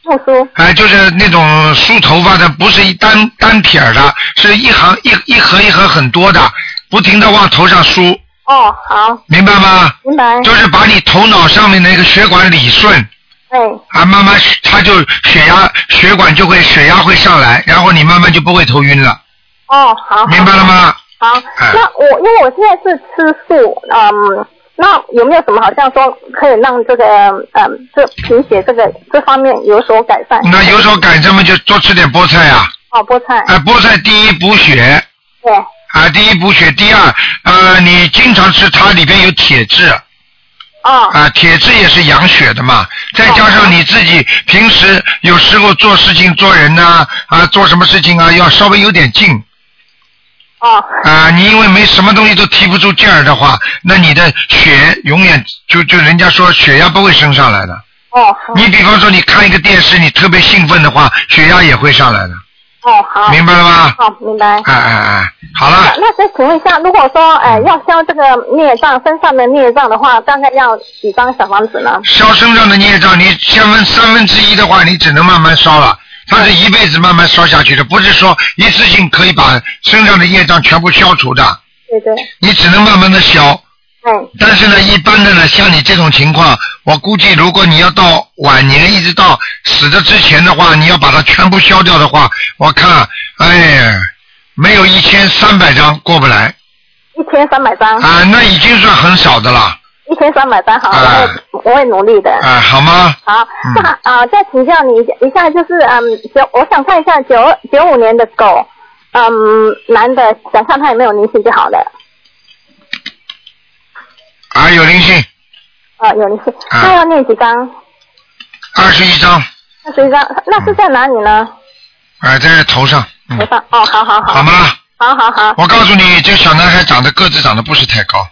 木梳，哎，就是那种梳头发的，不是一单单撇儿的，是一行一一盒一盒很多的，不停的往头上梳，哦，好，明白吗？明白，就是把你头脑上面那个血管理顺，哎，啊，慢慢它就血压血管就会血压会上来，然后你慢慢就不会头晕了，哦，好，明白了吗？好，哎。那我因为我现在是吃素，嗯，那有没有什么好像说可以让这个嗯这贫血这个这方面有所改善？那有所改善嘛，就多吃点菠菜啊，哦，菠菜，啊，菠菜第一补血，对，啊，第一补血，第二，呃，你经常吃它里边有铁质，哦，啊，铁质也是养血的嘛，再加上你自己平时有时候做事情做人呐、啊，做什么事情啊，要稍微有点劲。哦，啊，你因为没什么东西都提不出劲儿的话，那你的血永远就就人家说血压不会升上来的。哦，你比方说你看一个电视，你特别兴奋的话，血压也会上来的，哦，好，明白了吗？好，明白。哎哎哎，好了，那再请问一下，如果说哎要消这个孽障身上的孽障的话，大概要几张小房子呢？消身上的孽障，你三分三分之一的话，你只能慢慢烧了。它是一辈子慢慢烧下去的，不是说一次性可以把身上的业障全部消除的，对对，你只能慢慢的消。嗯，但是呢，一般的呢，像你这种情况，我估计如果你要到晚年一直到死的之前的话，你要把它全部消掉的话，我看，哎呀，没有一千三百张过不来。一千三百张，啊，那已经算很少的了一千三百单，好，我啊会我会努力的。啊，好吗？好，嗯那啊、再请教你一下，就是嗯，九，我想看一下九九五年的狗，嗯，男的，想看他有没有灵性就好了。啊，有灵性，啊，有灵性，啊他要念几张？二十一张，二十一张，那是在哪里呢？啊，在头上，嗯头，上。哦，好好好。好吗？好好好，我告诉你，这小男孩长得个子长得不是太高。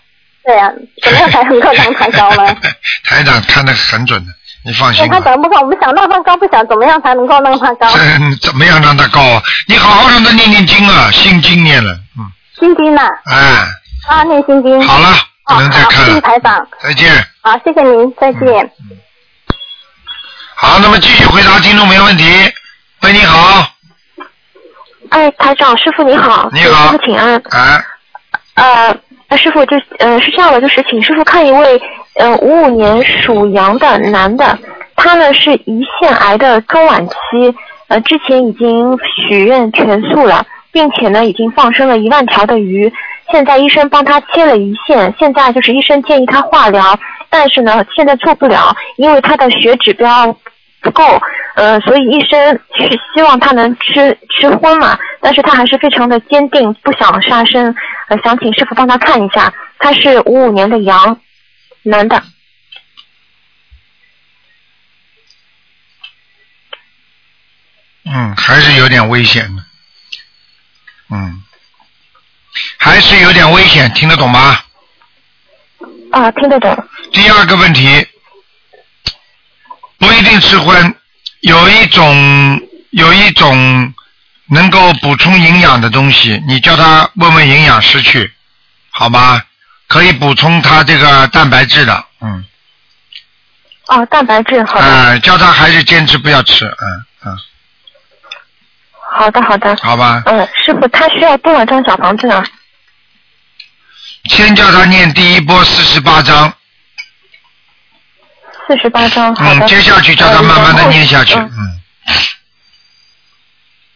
对呀、怎么样才能够让他高呢？台长看得很准的，你放心对他吧。长不高，我们想让他高，不想怎么样才能够让他高？这怎么样让他高啊？你好好让他念念经啊，心经念了，嗯，心经呐，哎，啊，念心经。好了，不哦，能再好，谢谢看了，台长。再见。好，谢谢您，再见。好，那么继续回答听众朋友问题。喂，你好，哎，台长，师傅你好，你好师傅请安。哎，呃，那师傅就呃是这样的，就是请师傅看一位呃五五年属羊的男的，他呢是胰腺癌的中晚期，呃之前已经许愿全素了，并且呢已经放生了一万条的鱼，现在医生帮他切了胰腺，现在就是医生建议他化疗，但是呢现在做不了，因为他的血指标不够，呃，所以医生是希望他能吃吃荤嘛，但是他还是非常的坚定，不想杀生，呃，想请师傅帮他看一下，他是五五年的羊，男的，嗯，还是有点危险的，嗯，还是有点危险，听得懂吗？啊，听得懂，第二个问题，不一定吃荤，有一种有一种能够补充营养的东西，你叫他问问营养师去，好吗？可以补充他这个蛋白质的，嗯，哦，蛋白质，好叫他还是坚持不要吃，嗯嗯，好的，好的，好吧，嗯，师傅，他需要多少张小房子呢？先叫他念第一波四十八章，四十八张，好的。嗯，接下去叫他慢慢的呃念下去，嗯嗯，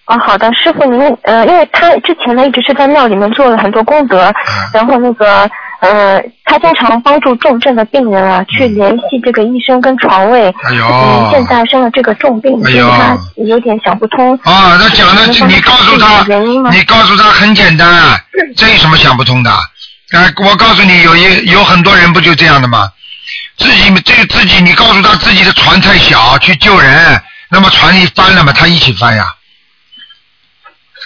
哦，好的，师傅您呃，因为他之前呢一直是在庙里面做了很多功德，嗯然后那个呃，他经常帮助重症的病人啊去联系这个医生跟床位。哎呦嗯，现在生了这个重病，哎呦他有点想不通。啊，那讲的你告诉他你告诉他很简单，啊这有什么想不通的？啊，我告诉你，有一有很多人不就这样的吗？自己这个自己，你告诉他自己的船太小，去救人，那么船一翻了嘛，他一起翻呀。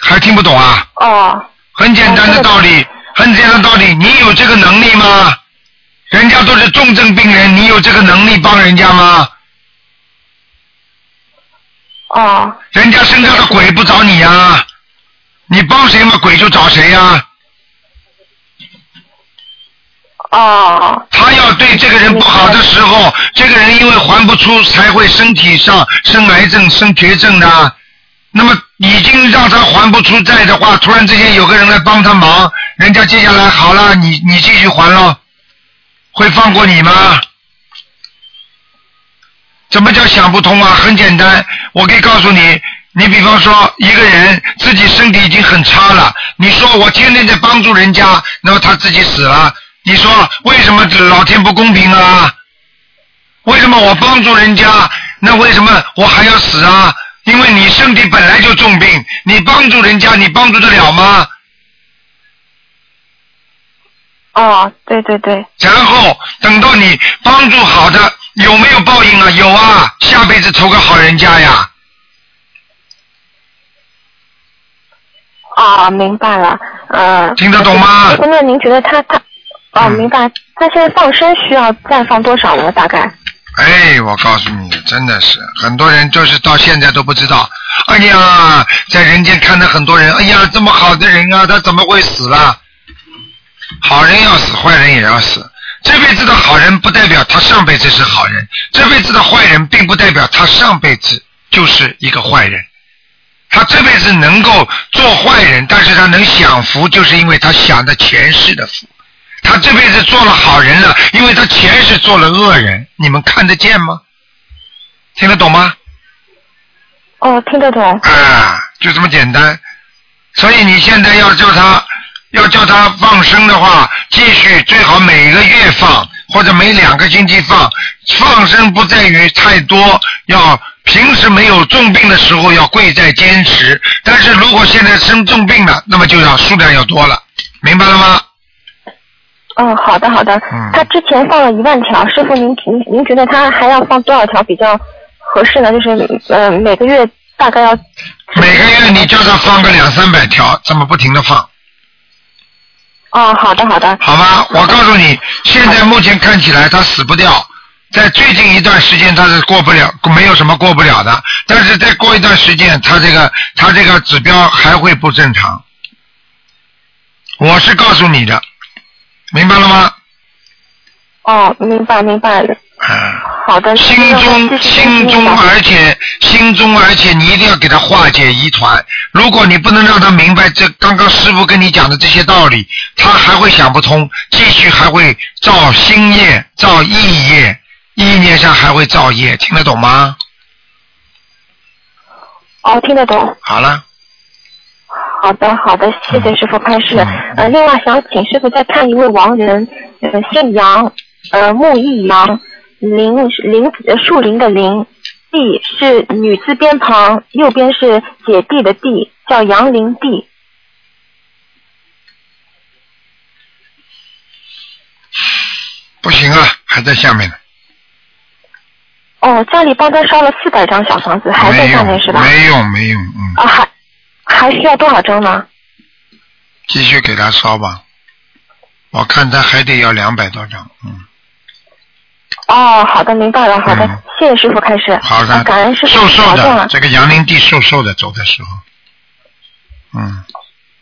还听不懂啊？哦。很简单的道理，很简单的道理，你有这个能力吗？人家都是重症病人，你有这个能力帮人家吗？哦。人家身上的鬼不找你呀、你帮谁嘛，鬼就找谁呀、哦。他要对这个人不好的时候，这个人因为还不出，才会身体上生癌症、生绝症的。那么已经让他还不出债的话，突然之间有个人来帮他忙，人家接下来好了，你你继续还咯，会放过你吗？怎么叫想不通啊？很简单，我可以告诉你，你比方说一个人自己身体已经很差了，你说我天天在帮助人家，那么他自己死了，你说为什么老天不公平啊？为什么我帮助人家，那为什么我还要死啊？因为你身体本来就重病，你帮助人家，你帮助得了吗？哦，对对对。然后等到你帮助好的，有没有报应啊？有啊，下辈子投个好人家呀。啊，明白了，呃。听得懂吗那您觉得他他，哦，明白。他现在放生需要再放多少呢？大概？哎，我告诉你，真的是很多人就是到现在都不知道。哎呀，在人间看到很多人，哎呀，这么好的人啊，他怎么会死了？好人要死，坏人也要死。这辈子的好人不代表他上辈子是好人，这辈子的坏人并不代表他上辈子就是一个坏人。他这辈子能够做坏人，但是他能享福，就是因为他享的前世的福。他这辈子做了好人了，因为他前世做了恶人，你们看得见吗？听得懂吗？哦，听得懂。啊，就这么简单。所以你现在要叫他，要叫他放生的话，继续最好每个月放，或者每两个星期放。放生不在于太多，要平时没有重病的时候要贵在坚持。但是如果现在生重病了，那么就要数量要多了，明白了吗？嗯，好的好的。他之前放了一万条，师傅您您您觉得他还要放多少条比较合适呢？就是呃每个月大概要每个月你叫他放个两三百条，这么不停的放，哦，好的好的。好吗？我告诉你，现在目前看起来他死不掉，在最近一段时间他是过不了，没有什么过不了的。但是再过一段时间，他这个他这个指标还会不正常。我是告诉你的，明白了吗？哦，明白明白了。好的。心中心中，而且心中，而且你一定要给他化解疑团。如果你不能让他明白这刚刚师傅跟你讲的这些道理，他还会想不通，继续还会造心业、造意业，意念上还会造业，听得懂吗？哦，听得懂。好了，好的，好的，谢谢师傅开示。呃，另外想请师傅再看一位亡人，呃，姓杨，呃，木易杨，林林呃树林的林，弟是女字边旁，右边是姐弟的弟，叫杨林弟。不行啊，还在下面呢，哦，家里帮他烧了四百张小房子，还在下面是吧？没用，没用，嗯，啊，还还需要多少张呢？继续给他烧吧。我看他还得要两百多张，嗯，哦，好的，明白了，好的，谢谢师傅开始。好的啊感恩师傅瘦瘦。的这个杨林地瘦瘦的走的时候，嗯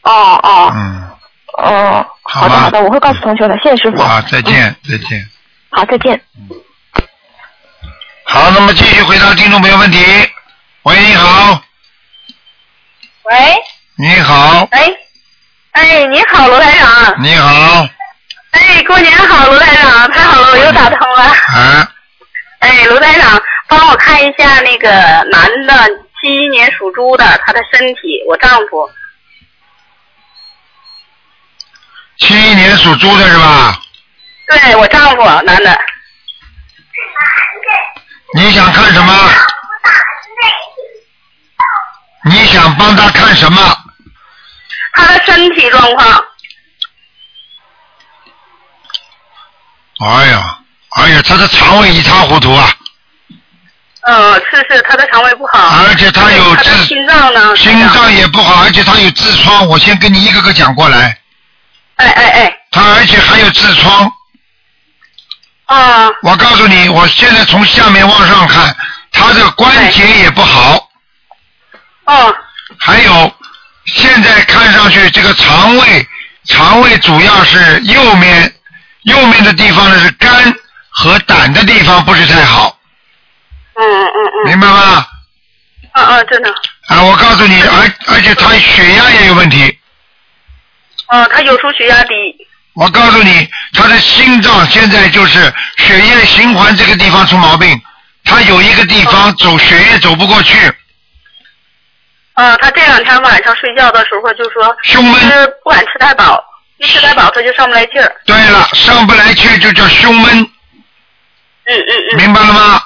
哦哦嗯，哦，好的吧好的，我会告诉同学的，谢谢师傅。好，再见，再见。好，再见。好，那么继续回答听众朋友问题。喂，你好，喂，你好，哎，哎，你好，罗台长。你好，哎，过年好，罗台长，太好了，我又打通了。啊，哎，罗台长，帮我看一下那个男的，七一年属猪的，他的身体，我丈夫。七一年属猪的是吧？对我丈夫，男的。你想看什么？你想帮他看什么？他的身体状况，哎呀，哎呀，他的肠胃一塌糊涂啊！嗯，是是，他的肠胃不好。而且他有他的痔心脏呢？心脏也不好，而且他有痔疮。我先跟你一个个讲过来。哎哎哎。他而且还有痔疮。啊。我告诉你，我现在从下面往上看，他的关节也不好。哦。还有，现在看上去这个肠胃，肠胃主要是右面，右面的地方呢是肝和胆的地方不是太好，嗯嗯嗯。明白吗？嗯嗯，真的。啊，我告诉你，而而且他血压也有问题。啊，他有时候血压低。我告诉你，他的心脏现在就是血液循环这个地方出毛病，他有一个地方走血液走不过去，嗯，他这两天晚上睡觉的时候就说，胸闷就是不敢吃太饱，一吃太饱他就上不来气儿。对了，上不来气就叫胸闷，嗯嗯嗯。明白了吗？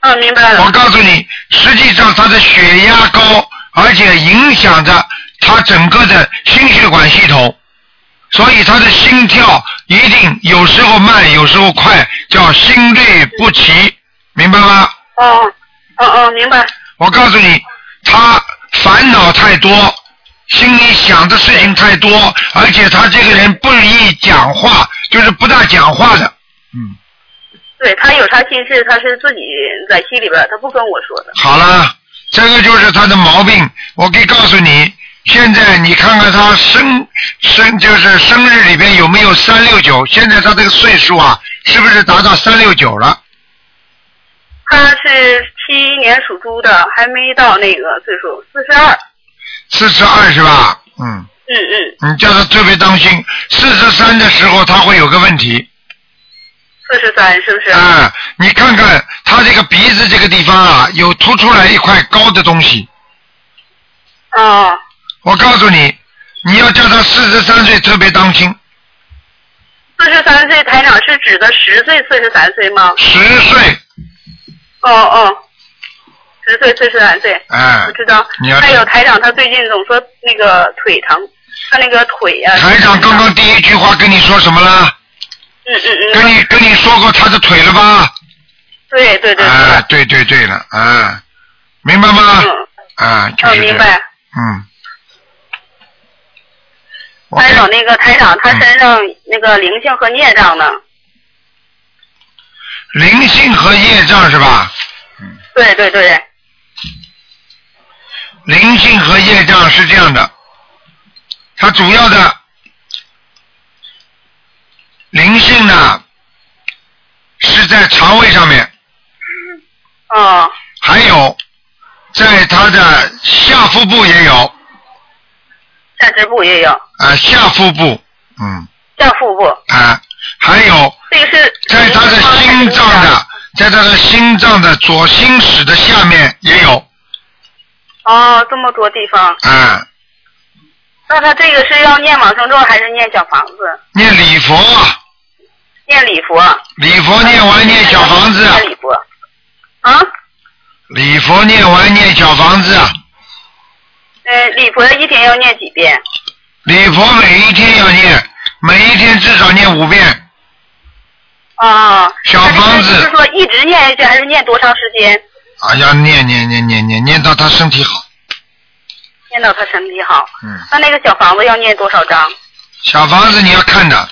嗯，明白了。我告诉你，实际上他的血压高，而且影响着他整个的心血管系统，所以他的心跳一定有时候慢，有时候快，叫心律不齐，明白吗？哦，哦哦，明白。我告诉你，他烦恼太多，心里想的事情太多，而且他这个人不易讲话，就是不大讲话的。嗯对他有啥心事，他是自己在心里边，他不跟我说的。好了，这个就是他的毛病。我可以告诉你，现在你看看他生生就是生日里边有没有三六九？现在他这个岁数啊，是不是达到三六九了？他是七一年属猪的，还没到那个岁数，四十二。四十二是吧？嗯，嗯嗯，你叫他特别当心，四十三的时候他会有个问题。四十三是不是？啊，你看看他这个鼻子这个地方啊，有凸出来一块高的东西。哦。我告诉你，你要叫他四十三岁特别当心，四十三岁台长是指的十岁、四十三岁吗？十岁。哦哦，十岁、四十三岁。哎我知道你要。还有台长，他最近总说那个腿疼，他那个腿呀、台长刚刚第一句话跟你说什么了？嗯嗯嗯。跟你跟你说过他的腿了吧？对对对。啊，对对对了，嗯，明白吗？啊，就是嗯，这样。明白。嗯。我还有那个台长，他身上那个灵性和孽障呢？灵性和业障是吧？对对对。灵性和业障是这样的，它主要的灵性呢是在肠胃上面，哦。还有在它的下腹部也有，下肢部也有，啊，下腹部，嗯，下腹部。啊，还有这个是在他的心脏的，在他的心脏的左心室的下面也有，哦，这么多地方。嗯，那他这个是要念往生咒还是念小房子？念礼佛，念礼佛。礼佛念完念小房子，念礼佛。啊？礼佛念完念小房子，呃，礼佛一天要念几遍？礼佛每一天要念，每一天至少念五遍，啊。小房子就是说一直念下去，还是念多长时间？啊，要念念念念念念到他身体好，念到他身体好。嗯。那那个小房子要念多少张？小房子你要看的，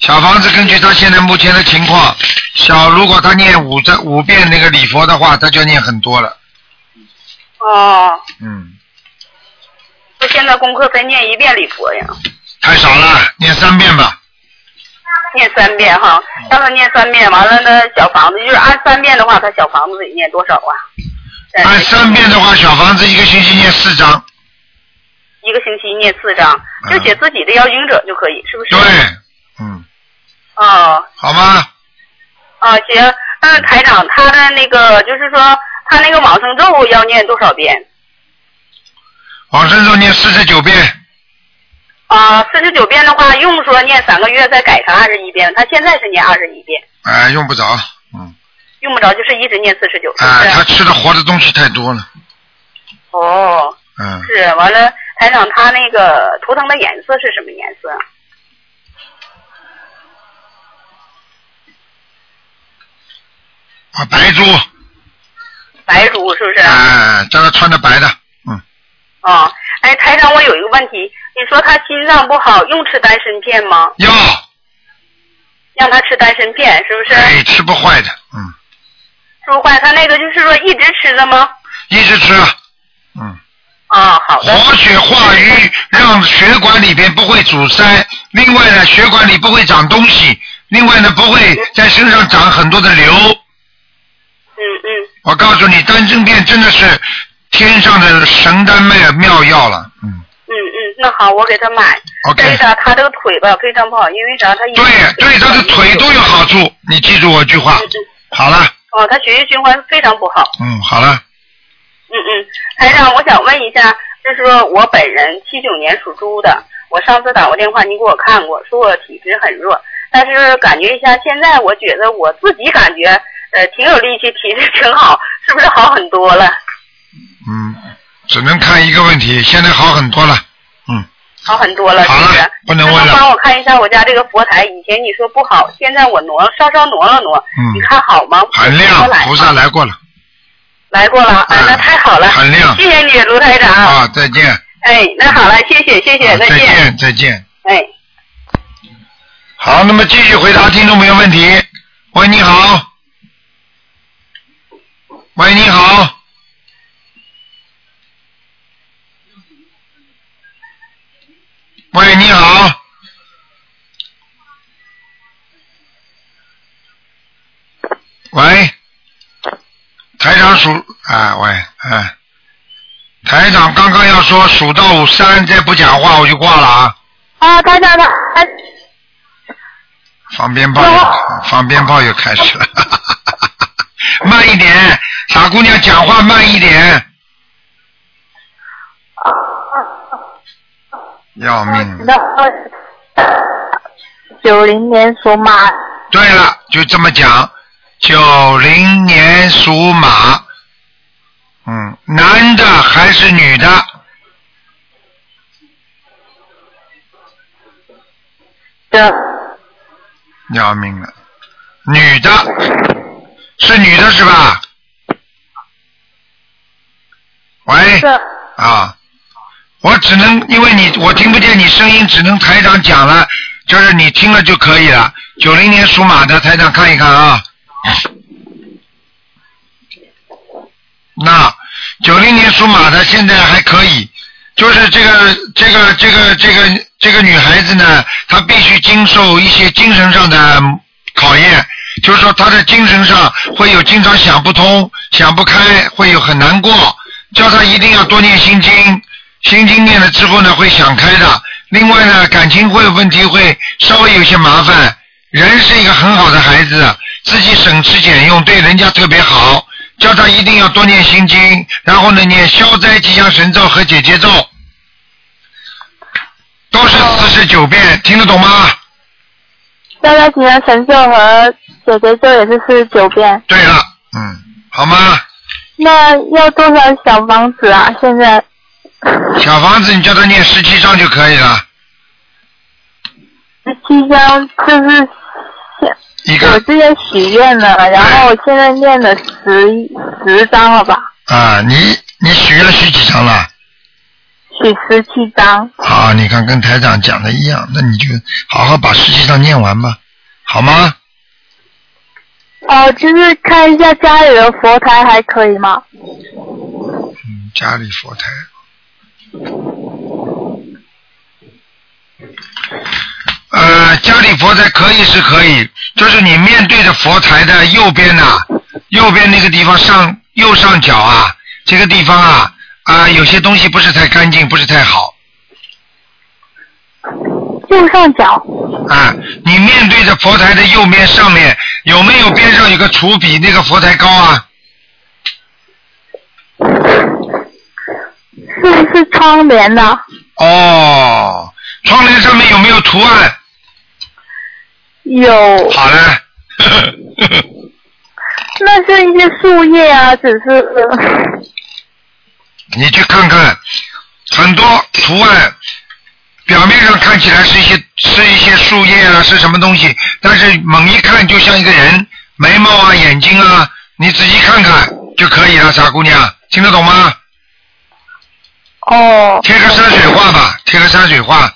小房子根据他现在目前的情况，小如果他念五张五遍那个礼佛的话，他就念很多了，哦，嗯，他现在功课才念一遍礼佛呀，太少了，念三遍吧，念三遍哈，让他念三遍，完了呢，小房子就是按三遍的话，他小房子得念多少啊？按三遍的话，小房子一个星期念四张，一个星期念四张，就写自己的要经者就可以，是不是？对，嗯，哦，好吗？啊，行。那台长他的那个就是说，他那个往生咒要念多少遍？往生咒念四十九遍，啊，四十九遍的话，用说念三个月再改成二十一遍，他现在是念二十一遍，哎、用不着，用不着就是一直念四十九，是不哎、是？他吃的活的东西太多了，哦，嗯，是。完了，台长他那个图腾的颜色是什么颜色？啊，白猪，白猪是不是？哎，叫他穿的白的，嗯哦，哎，台长，我有一个问题，你说他心脏不好，用吃丹参片吗？要，让他吃丹参片，是不是？哎，吃不坏的，嗯，吃不坏，他那个就是说一直吃的吗？一直吃，嗯啊，好的。活血化瘀，让血管里边不会阻塞。另外呢，血管里不会长东西。另外呢，不会在身上长很多的瘤。嗯嗯。我告诉你，丹参片真的是天上的神丹妙妙药了。嗯嗯嗯，那好，我给他买。OK 为啥他这个腿吧非常不好？因为啥？他对对，他的腿都有好处。你记住我一句话。好了，哦，他血液循环非常不好。嗯，好了，嗯嗯，台长，我想问一下，就是说我本人七九年属猪的，我上次打过电话，你给我看过，说我体质很弱，但是感觉一下，现在我觉得我自己感觉呃挺有力气，体质挺好，是不是好很多了？嗯，只能看一个问题，现在好很多了。好很多了，是不是？不能问了帮我看一下我家这个佛台，以前你说不好，现在我挪稍稍挪了挪，嗯你看好吗？很亮，菩萨来过了。来过了，哎，那太好了，很亮谢谢你，卢台长。啊，再见。哎，那好了，谢谢谢谢，啊再见。见，再见。哎。好，那么继续回答听众朋友问题。喂，你好。喂，你好。喂，你好。喂，台长数啊，喂，啊，台长刚刚要说数到五三再不讲话我就挂了啊。啊，台长的，哎放鞭炮又放鞭炮又开始了，慢一点，傻姑娘讲话慢一点。要命！那九零年属马，对了，就这么讲，九零年属马，嗯，男的还是女的？的，要命了，女的，是女的是吧？喂，啊，我只能因为你我听不见你声音，只能台长讲了，就是你听了就可以了。九零年属马的台长看一看啊。那九零年属马的现在还可以，就是这个这个这个这个这个女孩子呢，她必须经受一些精神上的考验，就是说她的精神上会有经常想不通、想不开，会有很难过，叫她一定要多念心经，心经念了之后呢会想开的。另外呢，感情会有问题，会稍微有些麻烦。人是一个很好的孩子，自己省吃俭用，对人家特别好。叫他一定要多念心经，然后呢念消灾吉祥神咒和解结咒，都是四十九遍，听得懂吗？消灾吉祥神咒和姐姐咒也是四十九遍。对了，嗯，好吗？那要多少小房子啊？现在 小房子你叫他念十七章就可以了，十七章就是一个我之前许愿了，然后我现在念了十十张了吧？啊，你你许愿许几张了？许十七张。好，你看跟台长讲的一样，那你就好好把十七章念完吧，好吗？哦，就是看一下家里的佛台还可以吗？嗯，家里佛台。呃，家里佛台可以是可以，就是你面对着佛台的右边呐、右边那个地方上右上角啊，这个地方啊啊、有些东西不是太干净，不是太好右上角。啊。你面对着佛台的右面上面有没有边上有个橱比那个佛台高啊？是不是窗帘的？哦，窗帘上面有没有图案？有。好嘞，那是一些树叶啊，只是你去看看，很多图案表面上看起来是一些是一些树叶啊，是什么东西，但是猛一看就像一个人，眉毛啊、眼睛啊，你仔细看看，就可以了，傻姑娘，听得懂吗？哦。贴个山水画吧，贴个山水画。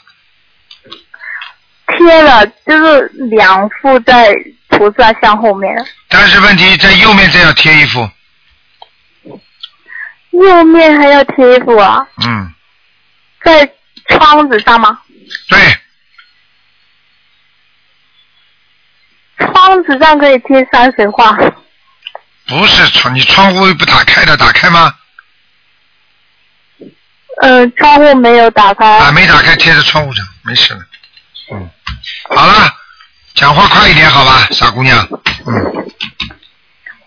贴了，就是两幅在菩萨像后面，但是问题在右面再要贴一幅，右面还要贴一幅啊，嗯，在窗子上吗？对，窗子上可以贴山水画。不是窗，你窗户不打开的，打开吗？呃，窗户没有打开。啊，没打开，贴在窗户上，没事了。嗯，好了，讲话快一点，好吧，傻姑娘。嗯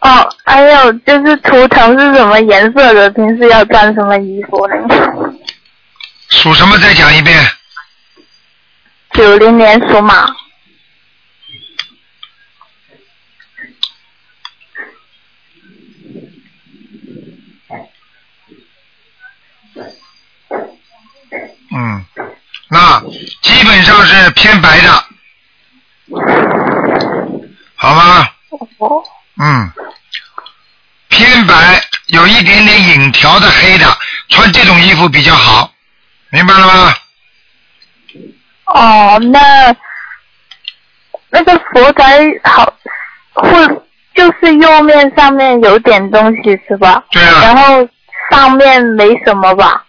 哦，还有就是图腾是什么颜色的？平时要穿什么衣服呢？属什么？再讲一遍。九零年属马。嗯，那基本上是偏白的，好吗？哦。嗯，偏白，有一点点影条的黑的，穿这种衣服比较好，明白了吗？哦，那那个佛台好会就是右面上面有点东西是吧？对啊。然后上面没什么吧？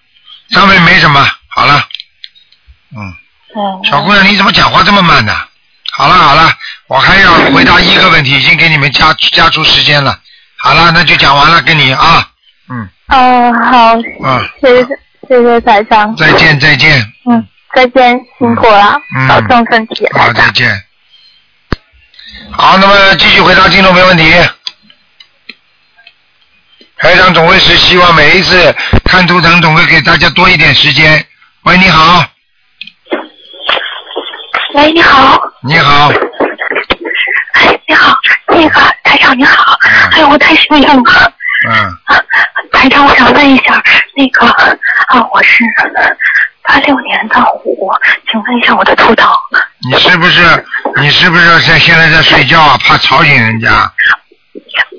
上面没什么，好了。嗯，哦。小姑娘，你怎么讲话这么慢呢？好了好了，我还要回答一个问题，已经给你们加加出时间了。好了，那就讲完了，跟你啊，嗯，哦，好，嗯，谢谢谢谢台长。再见再见，嗯，再见，辛苦了，嗯保重身体，好，再。见。好，那么继续回答听众没问题。台长总会是希望每一次看图腾总会给大家多一点时间。喂，你好，喂，你好，你好，哎，你好，那个台长你好，哎呦，我太幸运了，嗯，台长，我想问一下，那个啊，我是八六年的虎，请问一下我的图腾，你是不是你是不是在现在在睡觉啊？怕吵醒人家？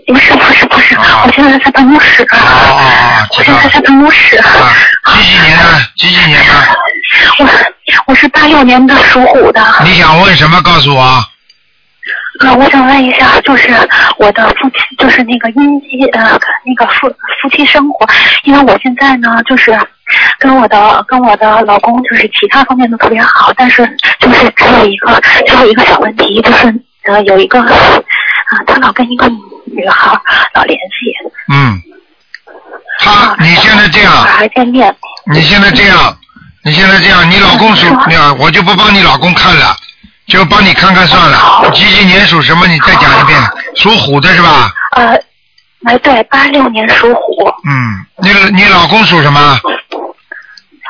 不是不是不是，我现在在办公室，哦哦哦，我现在在办公室，几几年的？几几年的？我我是八六年的属虎的，你想问什么？告诉我。呃，我想问一下，就是我的夫妻，就是那个姻妻呃，那个夫夫妻生活，因为我现在呢，就是跟我的跟我的老公，就是其他方面都特别好，但是就是只有一个只有一个小问题，就是呃有一个啊、他老跟一个女孩老联系，嗯，他你现在这样，还见面，你现在这样，你现在这样，你老公属，你啊我就不帮你老公看了，就帮你看看算了。几几年属什么？你再讲一遍。属虎的是吧？呃，哎对，八六年属虎，嗯，你你老公属什么？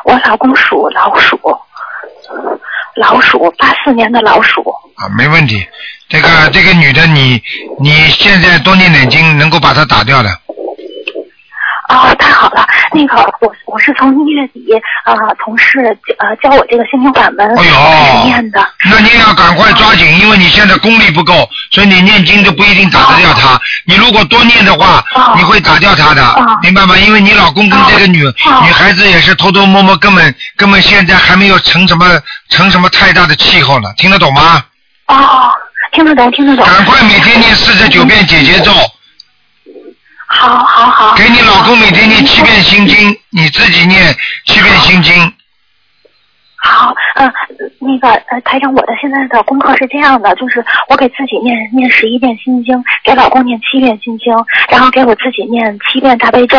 我老公属老鼠，老鼠八四年的老鼠。啊，没问题。这个这个女的，你你现在多念点经，能够把她打掉的。哦，太好了！那个，我我是从一月底啊、呃同事呃教我这个心灵法门哎呦念的。那你也要赶快抓紧，因为你现在功力不够，所以你念经都不一定打得掉他。你如果多念的话，你会打掉他的，明白吗？因为你老公跟这个女女孩子也是偷偷摸摸，根本根本现在还没有成什么成什么太大的气候呢，听得懂吗？哦，听得懂，听得懂。赶快每天念四十九遍解结咒。好好好。给你老公每天念七遍心经，你自己念七遍心经。好，呃，那个呃，台长，我的现在的功课是这样的，就是我给自己念念十一遍心经，给老公念七遍心经，然后给我自己念七遍大悲咒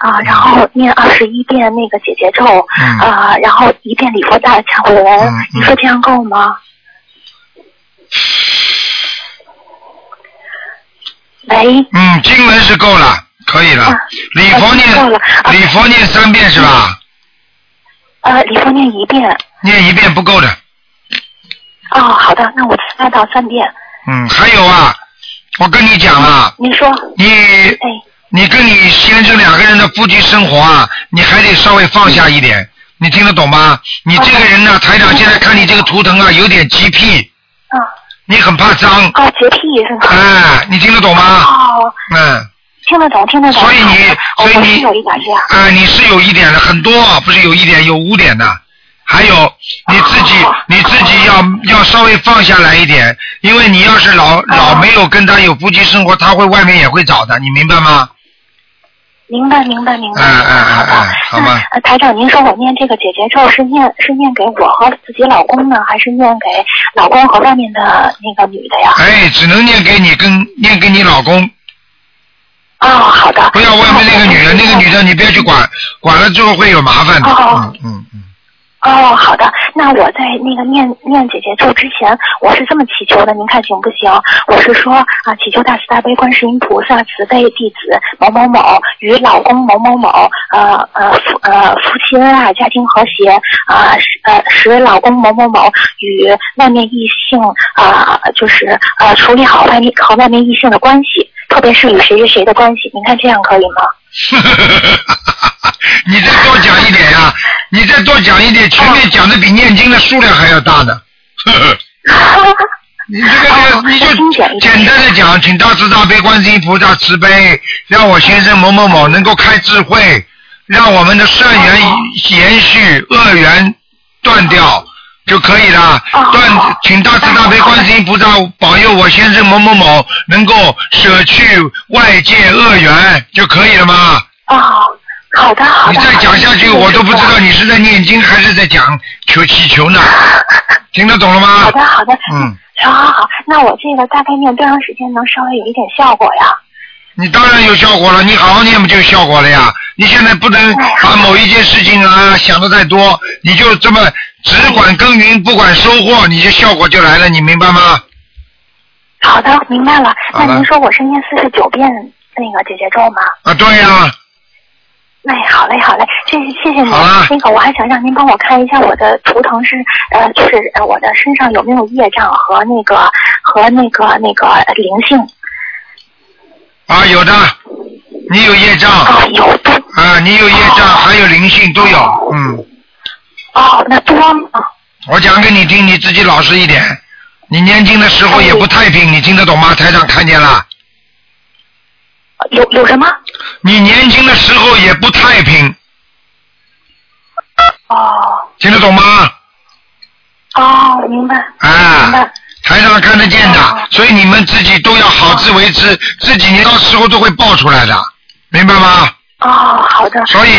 啊、然后念二十一遍那个解结咒嗯啊、然后一遍礼佛大忏悔文，你说这样够吗？喂。嗯，经文是够了，可以了。礼佛念够了礼佛念三遍是吧？呃，礼佛念一遍。念一遍不够的。哦，好的，那我念到三遍。嗯，还有啊，我跟你讲啊，你说。你你跟你先生两个人的夫妻生活啊，你还得稍微放下一点，你听得懂吗？你这个人呢，台长现在看你这个图腾啊，有点洁癖。啊。你很怕脏。啊，洁癖是吧？哎，你听得懂吗？哦。嗯。听得懂，听得懂。所以你，所以你我是有一点这样。啊，你是有一点的，很多，不是有一点，有五点的。还有你自己，你自己要要稍微放下来一点，因为你要是老老没有跟他有夫妻生活，他会外面也会找的，你明白吗？明白，明白，明白。嗯嗯嗯嗯，好吗？呃，台长，您说我念这个姐姐咒是念是念给我和自己老公呢，还是念给老公和外面的那个女的呀？哎，只能念给你跟念给你老公。哦，好的。不要外面那个女的，那个女的你不要去管，管了之后会有麻烦的。哦嗯嗯嗯。哦，好的。那我在那个念念姐姐咒之前，我是这么祈求的，您看行不行？我是说啊，祈求大慈大悲观世音菩萨慈悲弟子某某某与老公某某某呃呃夫呃夫妻恩爱，家庭和谐啊使呃使老公某某某与外面异性啊、就是呃处理好外面和外面异性的关系，特别是与谁谁谁的关系，您看这样可以吗？你再多讲一点呀、你再多讲一点，前面讲的比念经的数量还要大呢。你这个这个，你就简单的讲，请大慈大悲观世音菩萨慈悲，让我先生某某某能够开智慧，让我们的善缘延续，恶缘断掉就可以了。断，请大慈大悲观世音菩萨保佑我先生某某某能够舍去外界恶缘就可以了吗？啊，好的好的。你再讲下去，我都不知道你是在念经还是在讲求祈求呢。听得懂了吗？好的好的。嗯。好好好，那我这个大概念多长时间能稍微有一点效果呀？你当然有效果了，你好好念不就有效果了呀？你现在不能把某一件事情啊想的太多，你就这么只管耕耘不管收获，你这效果就来了，你明白吗？好的，明白了。那您说我是念四十九遍那个姐姐咒吗？啊，对呀、哎，好嘞，好嘞，谢谢谢谢您。那个我还想让您帮我看一下我的图腾是呃，就是呃我的身上有没有业障和那个和那个那个呃灵性。啊，有的，你有业障。啊，有的。啊，你有业障，还有灵性都有，嗯。啊，那多吗？我讲给你听，你自己老实一点。你年轻的时候也不太平，你听得懂吗？台长看见了。有有什么？你年轻的时候也不太平。哦。听得懂吗？哦，明白。啊，台上看得见的，所以你们自己都要好自为之，自己年到时候都会爆出来的，明白吗？哦，好的。所以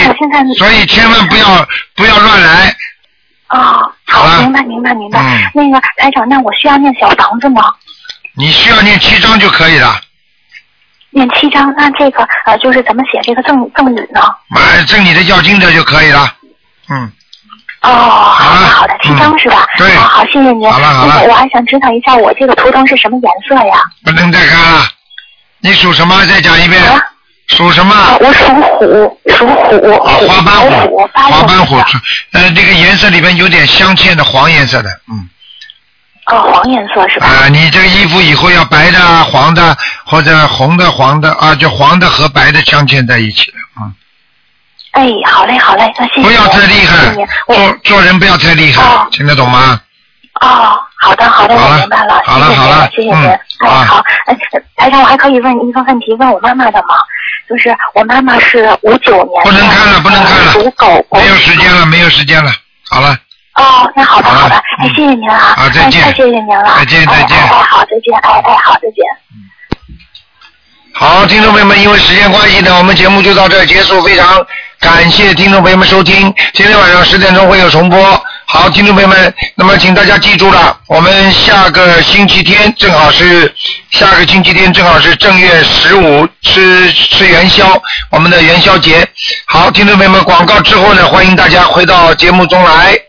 所以千万不要不要乱来，哦，好，明白明白明白。嗯那个台长，那我需要念小房子吗？你需要念七章就可以了，念七章，那这个呃，就是怎么写这个赠赠语呢？买赠你的要经者就可以了，嗯，哦，好的好的，七张是吧？对好好，谢谢您。好了好了那个我还想知道一下，我这个图腾是什么颜色呀？不能再看了。你属什么？再讲一遍。属什么？啊我属虎，属虎。啊，花斑虎，虎，花斑虎，呃，这个颜色里面有点镶嵌的黄颜色的，嗯。哦，黄颜色是吧？啊，你这个衣服以后要白的、黄的或者红的、黄的啊，就黄的和白的镶嵌在一起的，嗯。哎，好嘞好嘞，那谢谢您。不要太厉害做做人不要太厉害，听得懂吗？哦，好的好的，好我明白了，好了好了，谢谢您。嗯哎，啊好，哎，台长，我还可以问一个问题，问我妈妈的吗？就是我妈妈是五九年的，不能看了，不能看了，属狗。没有时间了，没有时间了，好了，哦，那好的好的，哎，谢谢您啊，好再见谢谢您了，再见再见哎好，再见，哎哎，好，再见。好，听众朋友们，因为时间关系呢，我们节目就到这儿结束。非常感谢听众朋友们收听，今天晚上十点钟会有重播。好，听众朋友们，那么请大家记住了，我们下个星期天正好是下个星期天正好是正月十五，吃吃元宵，我们的元宵节。好，听众朋友们，广告之后呢，欢迎大家回到节目中来。